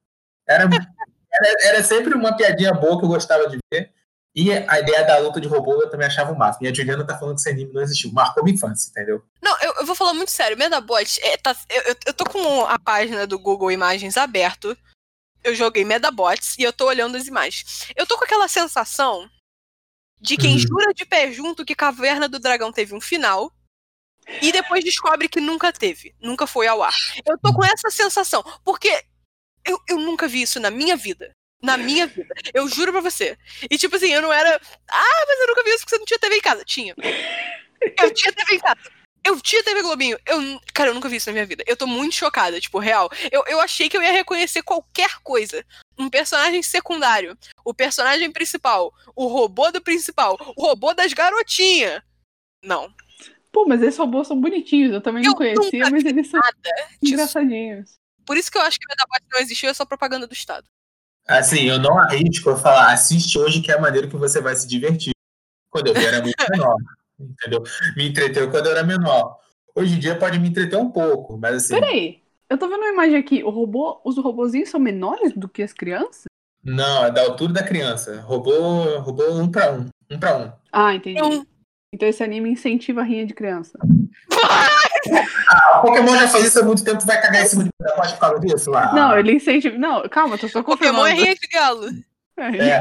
Era, era, era sempre uma piadinha boa que eu gostava de ver. E a ideia da luta de robô eu também achava o máximo. E a Juliana tá falando que esse anime não existiu. Marcou minha infância, entendeu? Não, eu, eu vou falar muito sério. Medabots, é, tá, eu, eu- tô com a página do Google Imagens aberto. Eu joguei Medabots e eu tô olhando as imagens. Eu tô com aquela sensação de quem Hum. jura de pé junto que Caverna do Dragão teve um final e depois descobre que nunca teve, nunca foi ao ar. Eu tô com essa sensação, porque eu, eu nunca vi isso na minha vida. Na minha vida. Eu juro pra você. E tipo assim, eu não era. Ah, mas eu nunca vi isso porque você não tinha TV em casa. Tinha. Eu tinha TV em casa. Eu tinha TV Globinho. Eu, cara, eu nunca vi isso na minha vida. Eu tô muito chocada, tipo, real. Eu, eu achei que eu ia reconhecer qualquer coisa. Um personagem secundário. O personagem principal. O robô do principal. O robô das garotinhas. Não. Pô, mas esses robôs são bonitinhos. Eu também não Eu conhecia, nunca mas eles são engraçadinhos. Por isso que eu acho que o Metabot não existiu, é só propaganda do Estado. Assim, eu não arrisco a falar, assiste hoje que é a maneira que você vai se divertir. Quando eu vi era muito menor, entendeu? Me entreteu quando eu era menor. Hoje em dia pode me entreter um pouco, mas assim, Peraí, eu tô vendo uma imagem aqui. O robô, os robozinhos são menores do que as crianças? não, é da altura da criança. Robô, robô um pra um. Um pra um. Ah, entendi. Eu- Então esse anime incentiva a rinha de criança. Ah, o Pokémon já faz isso há muito tempo, vai cagar em cima de pode por causa disso? Ah, Não, ele incentiva. Não, calma, tô só Pokémon é confirmando. rinha de galo. É, É.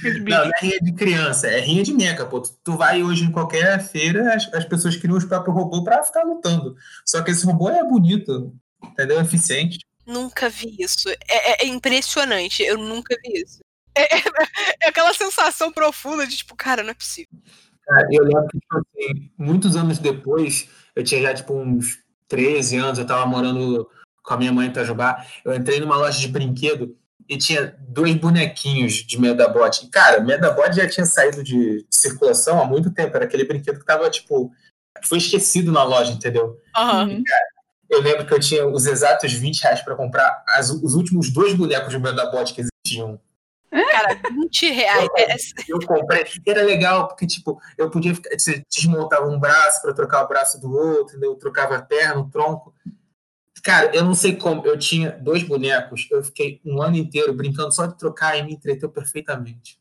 rinha de bicho. Não, não é rinha de criança, é rinha de meca, pô. Tu, tu vai hoje em qualquer feira, as, as pessoas criam os próprios robôs pra ficar lutando. Só que esse robô é bonito, entendeu? É eficiente. Nunca vi isso. É, é- é impressionante. Eu nunca vi isso. É, é- é aquela sensação profunda de tipo, cara, não é possível. Cara, eu lembro que, tipo assim, muitos anos depois, eu tinha já, tipo, uns 13 anos, eu tava morando com a minha mãe em Itajubá, eu entrei numa loja de brinquedo e tinha dois bonequinhos de Medabot. E, cara, Medabot já tinha saído de circulação há muito tempo. Era aquele brinquedo que tava, tipo, foi esquecido na loja, entendeu? Aham. Eu lembro que eu tinha os exatos 20 reais pra comprar as- os últimos dois bonecos de Medabot que existiam. Cara, 20 reais. É- é- Eu comprei. Era legal, porque, tipo, eu podia ficar. Você desmontava um braço pra trocar o braço do outro, entendeu? Eu trocava a perna, o tronco. Cara, eu não sei como. Eu tinha dois bonecos, eu fiquei um ano inteiro brincando só de trocar e me entreteu perfeitamente.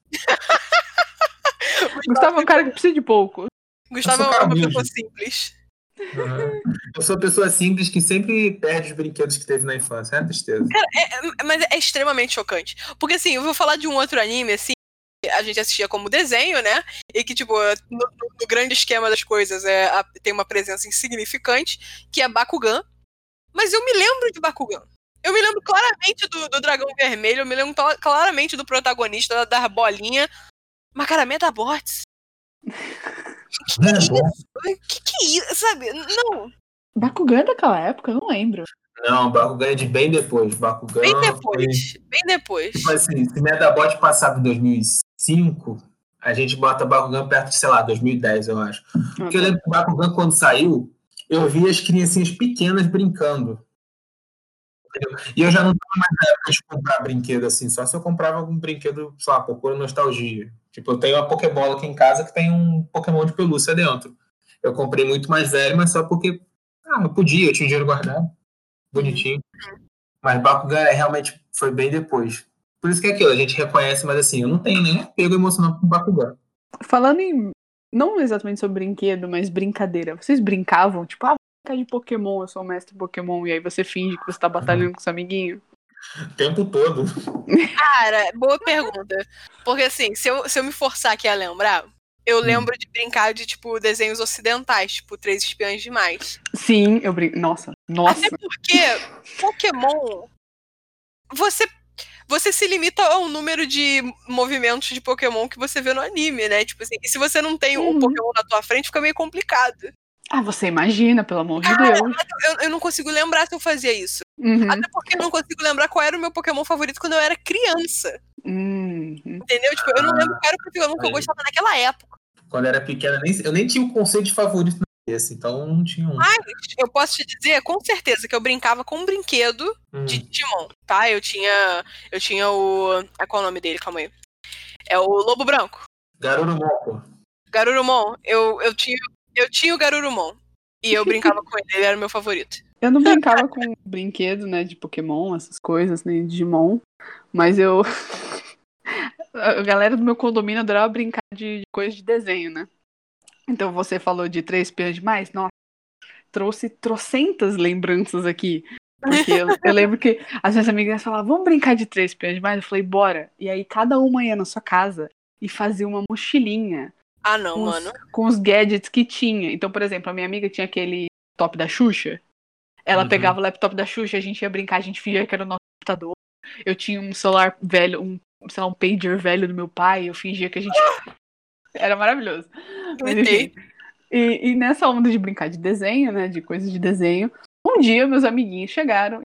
Gustavo é um cara que precisa de pouco. Gustavo Eu é uma pessoa gente. Simples. Eu sou uma pessoa simples que sempre perde os brinquedos que teve na infância. É uma tristeza. É, mas é extremamente chocante. Porque assim, eu vou falar de um outro anime, assim, que a gente assistia como desenho, né? E que, tipo, no, no- no grande esquema das coisas é, a- tem uma presença insignificante, que é Bakugan. Mas eu me lembro de Bakugan. Eu me lembro claramente do, do Dragão Vermelho, eu me lembro cla- claramente do protagonista, da, da bolinha. Mas, cara, Metabots. É bom. Que que é isso? Sabe? Não. Bakugan é daquela época, eu não lembro. Não, Bakugan é de bem depois. Bakugan Bem foi- depois. Bem depois. Tipo assim, se Medabot passava em 2005, a gente bota Bakugan perto de, sei lá, 2010, eu acho. Porque eu lembro que o Bakugan, quando saiu, eu vi as criancinhas pequenas brincando. E eu já não tava mais na época de comprar brinquedo assim, só se eu comprava algum brinquedo, sei lá, por pura nostalgia. Tipo, eu tenho uma Pokébola aqui em casa que tem um Pokémon de pelúcia dentro. Eu comprei muito mais velho, mas só porque ah, eu podia, eu tinha dinheiro guardado. Bonitinho. Mas Bakugan é, realmente foi bem depois. Por isso que é aquilo, a gente reconhece, mas assim, eu não tenho nem apego emocional com Bakugan. Falando em. Não exatamente sobre brinquedo, mas brincadeira. Vocês brincavam? Tipo, ah, de Pokémon, eu sou o mestre Pokémon, e aí você finge que você tá batalhando com seu amiguinho. O tempo todo. Cara, boa pergunta. Porque assim, se eu, se eu me forçar aqui a lembrar, eu lembro de brincar de, tipo, desenhos ocidentais, tipo, Três Espiãs Demais. Sim, eu brinco. Nossa, nossa. Até porque Pokémon. Você. Você se limita ao número de movimentos de Pokémon que você vê no anime, né? Tipo assim, e se você não tem um Uhum. Pokémon na tua frente, fica meio complicado. Ah, você imagina, pelo amor de Deus. Eu, eu não consigo lembrar se eu fazia isso. Uhum. Até porque eu não consigo lembrar qual era o meu Pokémon favorito quando eu era criança. Uhum. Entendeu? Tipo, eu não lembro qual era o Pokémon que eu gostava naquela época. Quando eu era pequena, eu nem tinha o conceito de favorito na cabeça, então não tinha um. Mas eu posso te dizer com certeza que eu brincava com um brinquedo Hum. de Digimon, tá? Eu tinha. Eu tinha o. Ah, qual é o nome dele? Calma aí. É o Lobo Branco. Garurumon, pô. Garurumon. Eu, eu, tinha, eu tinha o Garurumon. E eu brincava com ele, ele era o meu favorito. Eu não brincava com brinquedo, né, de Pokémon, essas coisas, nem Digimon, mas eu. A galera do meu condomínio adorava brincar de, de coisa de desenho, né? Então você falou de três espiãs demais, nossa, trouxe trocentas lembranças aqui. Porque eu, eu lembro que as minhas amigas falavam, vamos brincar de três espiãs demais? Eu falei, bora. E aí cada uma ia na sua casa e fazia uma mochilinha Ah, não, com os, mano. com os gadgets que tinha. Então, por exemplo, a minha amiga tinha aquele top da Xuxa. Ela Uhum. pegava o laptop da Xuxa, a gente ia brincar, a gente fingia que era o nosso computador. Eu tinha um celular velho, um, sei lá, um pager velho do meu pai, eu fingia que a gente. Era maravilhoso. Mas, enfim. E, e nessa onda de brincar de desenho, né? De coisas de desenho, um dia meus amiguinhos chegaram.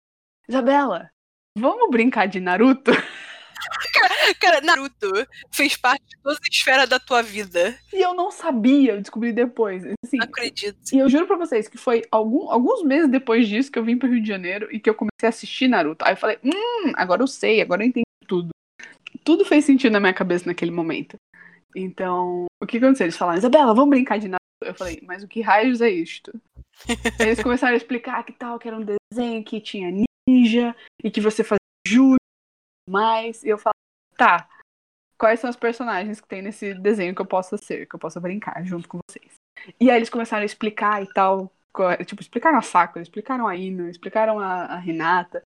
Isabela, vamos brincar de Naruto? Cara, Naruto fez parte de toda a esfera da tua vida. E eu não sabia, eu descobri depois. Assim, Não acredito. E eu juro pra vocês que foi algum- alguns meses depois disso que eu vim pro Rio de Janeiro e que eu comecei a assistir Naruto. Aí eu falei, hum, agora eu sei, agora eu entendi tudo. Tudo fez sentido na minha cabeça naquele momento. Então, o que aconteceu? Eles falaram, Isabela, vamos brincar de Naruto. Eu falei, mas o que raios é isto? Eles começaram a explicar que tal, que era um desenho que tinha ninja e que você fazia jutsu mais. E eu falei, tá, quais são os personagens que tem nesse desenho que eu possa ser, que eu possa brincar junto com vocês? E aí eles começaram a explicar e tal. Tipo, explicaram a Sakura, explicaram a Ino, explicaram a, a Renata.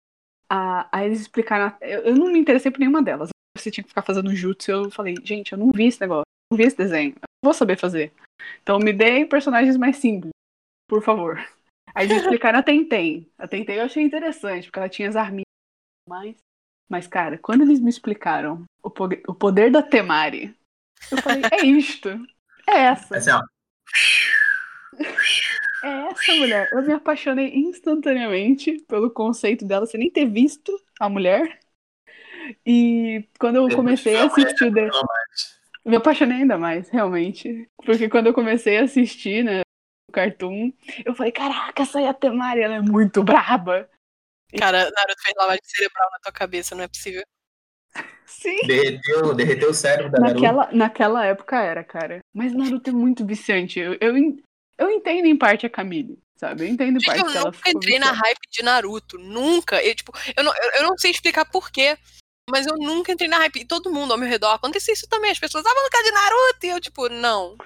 A, aí eles explicaram. a- eu, eu não me interessei por nenhuma delas. Você tinha que ficar fazendo jutsu. Eu falei, gente, eu não vi esse negócio. Não vi esse desenho. Eu não vou saber fazer. Então me dê personagens mais simples, por favor. Aí eles explicaram a Tenten. A Tenten eu achei interessante, porque ela tinha as arminhas mais. Mas, cara, quando eles me explicaram o, po- o poder da Temari, eu falei, é isto. É essa. Assim, ó. É essa mulher. Eu me apaixonei instantaneamente pelo conceito dela, sem nem ter visto a mulher. E quando eu comecei a assistir The... Me apaixonei ainda mais, realmente. Porque quando eu comecei a assistir, né, o Cartoon, eu falei, caraca, essa Yatemari, ela é muito braba. Cara, Naruto fez lavagem cerebral na tua cabeça, não é possível. Sim. Derreteu, derreteu o cérebro da Naruto. Naquela, naquela época era, cara. Mas Naruto é muito viciante. Eu, eu, eu entendo em parte a Camille, sabe? Eu entendo em Gente, parte eu que ela nunca entrei na hype de Naruto. Nunca. Eu, tipo, eu não, eu, eu não sei explicar porquê. Mas eu nunca entrei na hype. E todo mundo ao meu redor acontecia isso também. As pessoas, ah, vamos ficar de Naruto. E eu, tipo, não.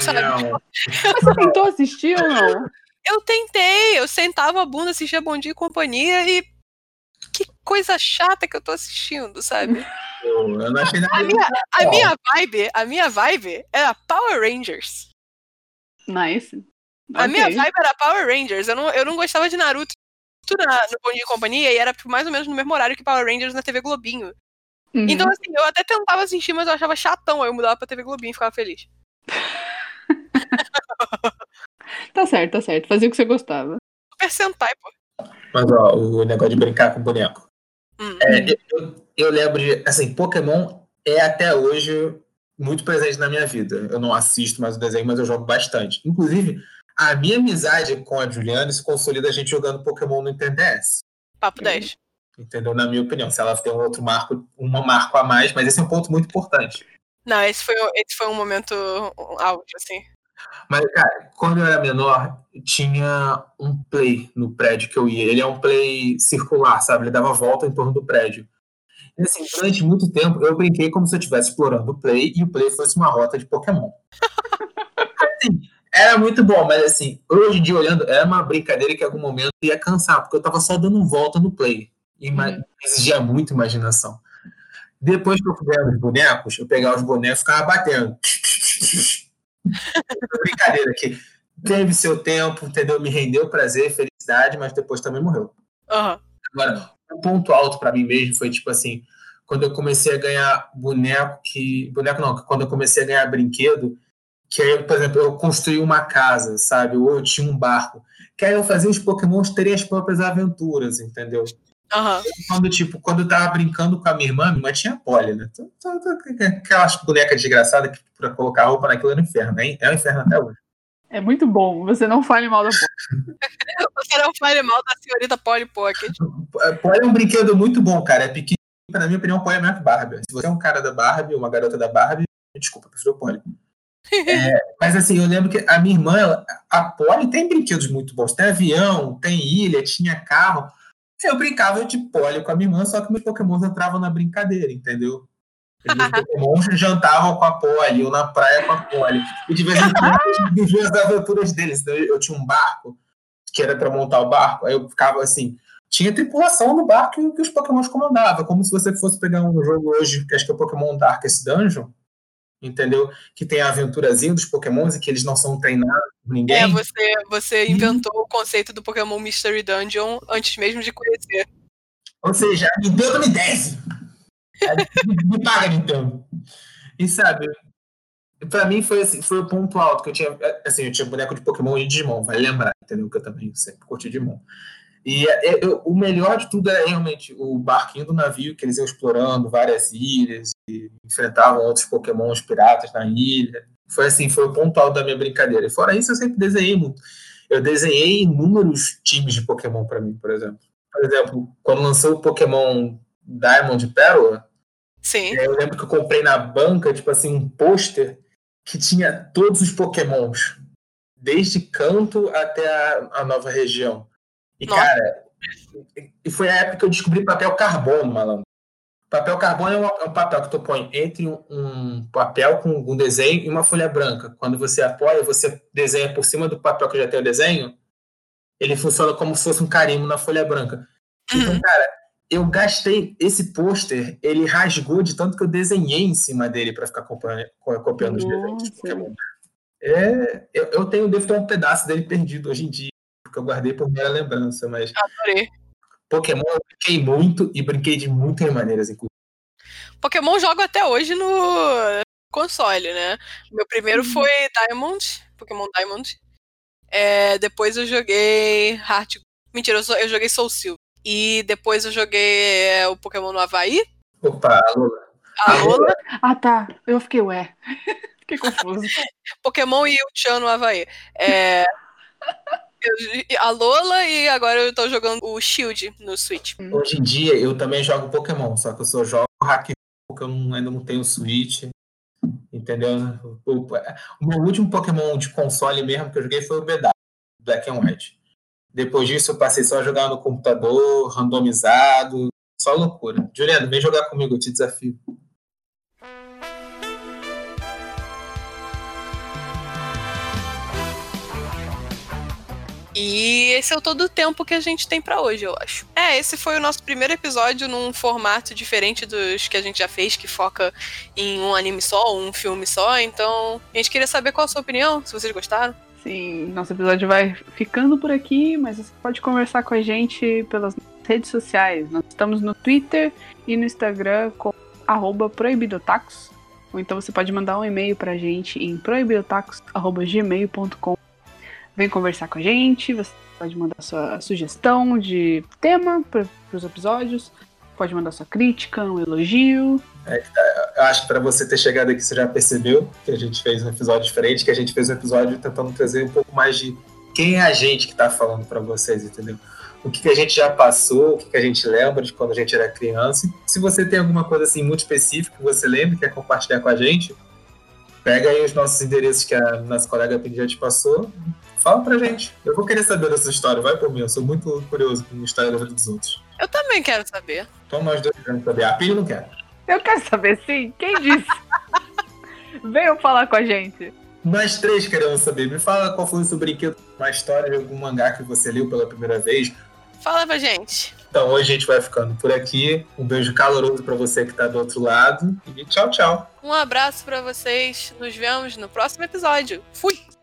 Sabe? Não, Mas você tentou assistir ou não? Eu tentei. Eu sentava a bunda, assistia Bom Dia e Companhia e. Que coisa chata que eu tô assistindo, sabe? eu, eu não achei nada. A minha, a minha vibe, a minha vibe era Power Rangers. Nice. A minha Ok. vibe era Power Rangers. Eu não, eu não gostava de Naruto tudo na- no Bom Dia e Companhia e era tipo, mais ou menos no mesmo horário que Power Rangers na TV Globinho. Uhum. Então, assim, eu até tentava assistir, mas eu achava chatão. Aí eu mudava pra TV Globinho e ficava feliz. Tá certo, tá certo. Fazia o que você gostava. Super Sentai, pô. Mas, ó, o negócio de brincar com boneco. Hum. É, eu, eu- lembro de. Assim, Pokémon é até hoje muito presente na minha vida. Eu não assisto mais o desenho, mas eu jogo bastante. Inclusive, a minha amizade com a Juliana se consolida a gente jogando Pokémon no Nintendo DS. Papo Uhum. 10. Entendeu? Na minha opinião. Se ela tem um outro marco, um marco a mais, mas esse é um ponto muito importante. Não, esse foi, esse foi um momento auge, assim. Mas, cara, quando eu era menor, tinha um play no prédio que eu ia. Ele é um play circular, sabe? Ele dava volta em torno do prédio. E, assim, durante muito tempo, eu brinquei como se eu estivesse explorando o play e o play fosse uma rota de Pokémon. Assim, era muito bom, mas, assim, hoje em dia, olhando, era uma brincadeira que em algum momento ia cansar, porque eu tava só dando volta no play. E Uhum. exigia muita imaginação. Depois que eu ganhando os bonecos, eu pegava os bonecos e ficava batendo. Brincadeira que teve seu tempo, entendeu? Me rendeu prazer, felicidade, mas depois também morreu. Aham. Agora, o ponto alto pra mim mesmo foi tipo assim, quando eu comecei a ganhar boneco que. Boneco não, quando eu comecei a ganhar brinquedo, que aí, por exemplo, eu construí uma casa, sabe? Ou eu tinha um barco. Que aí eu fazia os pokémons terem as próprias aventuras, entendeu? Aham. quando, tipo, quando eu tava brincando com a minha irmã, minha irmã tinha pole, né? Então, então, então, Aquelas bonecas desgraçadas que pra colocar roupa naquilo era um inferno, hein? É um inferno até hoje. É muito bom. Você não fale mal da porra. Você não fale mal da senhorita Polly Pocket. Pole é um brinquedo muito bom, cara. É pequeno, na minha opinião, pole é melhor que Barbie. Se você é um cara da Barbie, uma garota da Barbie, desculpa, eu prefiro o pole. É, mas assim, eu lembro que a minha irmã, ela- a Poli tem brinquedos muito bons. Tem avião, tem ilha, tinha carro. Eu brincava de Poli com a minha irmã, só que meus pokémons entravam na brincadeira, entendeu? Meus pokémons jantavam com a Poli, ou na praia com a Poli. E de vez em quando eu vivia as aventuras deles. Então, eu tinha um barco, que era para montar o barco, aí eu ficava assim. Tinha tripulação no barco que os pokémons comandavam, como se você fosse pegar um jogo hoje, que acho que é o Pokémon Darkest Dungeon, entendeu? Que tem a aventurazinha dos pokémons e que eles não são treinados por ninguém. É, você, você inventou o conceito do Pokémon Mystery Dungeon antes mesmo de conhecer. Ou seja, a Nintendo me desce. me, me paga, Nintendo. E sabe, pra mim foi, assim, foi o ponto alto que eu tinha. Assim, eu tinha boneco de Pokémon e Digimon, vai lembrar, entendeu? Que eu também sempre curti Digimon. E é, eu- o melhor de tudo era realmente o barquinho do navio, que eles iam explorando várias ilhas enfrentavam outros pokémons piratas na ilha. Foi assim, foi o ponto alto da minha brincadeira. E fora isso, eu sempre desenhei muito. Eu desenhei inúmeros times de Pokémon para mim, por exemplo. Por exemplo, quando lançou o Pokémon Diamond e Pérola, Sim. eu lembro que eu comprei na banca, tipo assim, um pôster que tinha todos os Pokémons, desde Canto até a, a nova região. E, Nossa. cara, e foi a época que eu descobri papel carbono, malandro. Papel carbono é um, é um papel que tu põe entre um, papel com um desenho e uma folha branca. Quando você apoia, você desenha por cima do papel que já tem o desenho, ele funciona como se fosse um carimbo na folha branca. Então, Uhum. cara, eu gastei esse pôster, ele rasgou de tanto que eu desenhei em cima dele para ficar copiando, copiando os desenhos de. Pokémon. É, eu, eu tenho, devo ter um pedaço dele perdido hoje em dia, porque eu guardei por mera lembrança, mas Adorei. Pokémon eu brinquei muito e brinquei de muitas maneiras, inclusive. Pokémon jogo até hoje no console, né? Meu primeiro Uhum. foi Diamond, Pokémon Diamond. É, depois eu joguei Heart. Mentira, eu, eu joguei Soul Silver. E depois eu joguei é, o Pokémon no Havaí. Opa, Lola. A Lola, Ah, tá. Eu fiquei, ué. fiquei confuso. Pokémon e o Chan no Havaí. É, a Lola e agora eu tô jogando o Shield no Switch. Hoje em dia eu também jogo Pokémon, só que eu só jogo hack porque eu ainda não tenho Switch. Entendeu? O, o meu último Pokémon de console mesmo que eu joguei foi o BW, Black and White. Depois disso eu passei só a jogar no computador, randomizado, só loucura. Juliano, vem jogar comigo, eu te desafio. E esse é o todo o tempo que a gente tem pra hoje, eu acho. É, esse foi o nosso primeiro episódio num formato diferente dos que a gente já fez, que foca em um anime só, um filme só. Então, a gente queria saber qual a sua opinião, se vocês gostaram. Sim, nosso episódio vai ficando por aqui, mas você pode conversar com a gente pelas redes sociais. Nós estamos no Twitter e no Instagram com proibidotacos. Ou então você pode mandar um e-mail pra gente em proibidotacos.gmail.com. Vem conversar com a gente, você pode mandar sua sugestão de tema para os episódios, pode mandar sua crítica, um elogio. Eu acho que para você ter chegado aqui, você já percebeu que a gente fez um episódio diferente, que a gente fez um episódio tentando trazer um pouco mais de quem é a gente que está falando para vocês, entendeu? O que, a gente já passou, o que, a gente lembra de quando a gente era criança. Se você tem alguma coisa assim muito específica que você lembra e quer compartilhar com a gente, pega aí os nossos endereços que a nossa colega já te passou, fala pra gente. Eu vou querer saber dessa história, vai por mim, eu sou muito curioso com a história da vida dos outros. Eu também quero saber. Então nós dois queremos saber. A Pini não quer. Eu quero saber sim, quem disse? Venham falar com a gente. Nós três queremos saber. Me fala qual foi o seu brinquedo, uma história de algum mangá que você leu pela primeira vez. Fala pra gente. Então hoje a gente vai ficando por aqui. Um beijo caloroso pra você que tá do outro lado. E tchau, tchau. Um abraço pra vocês. Nos vemos no próximo episódio. Fui!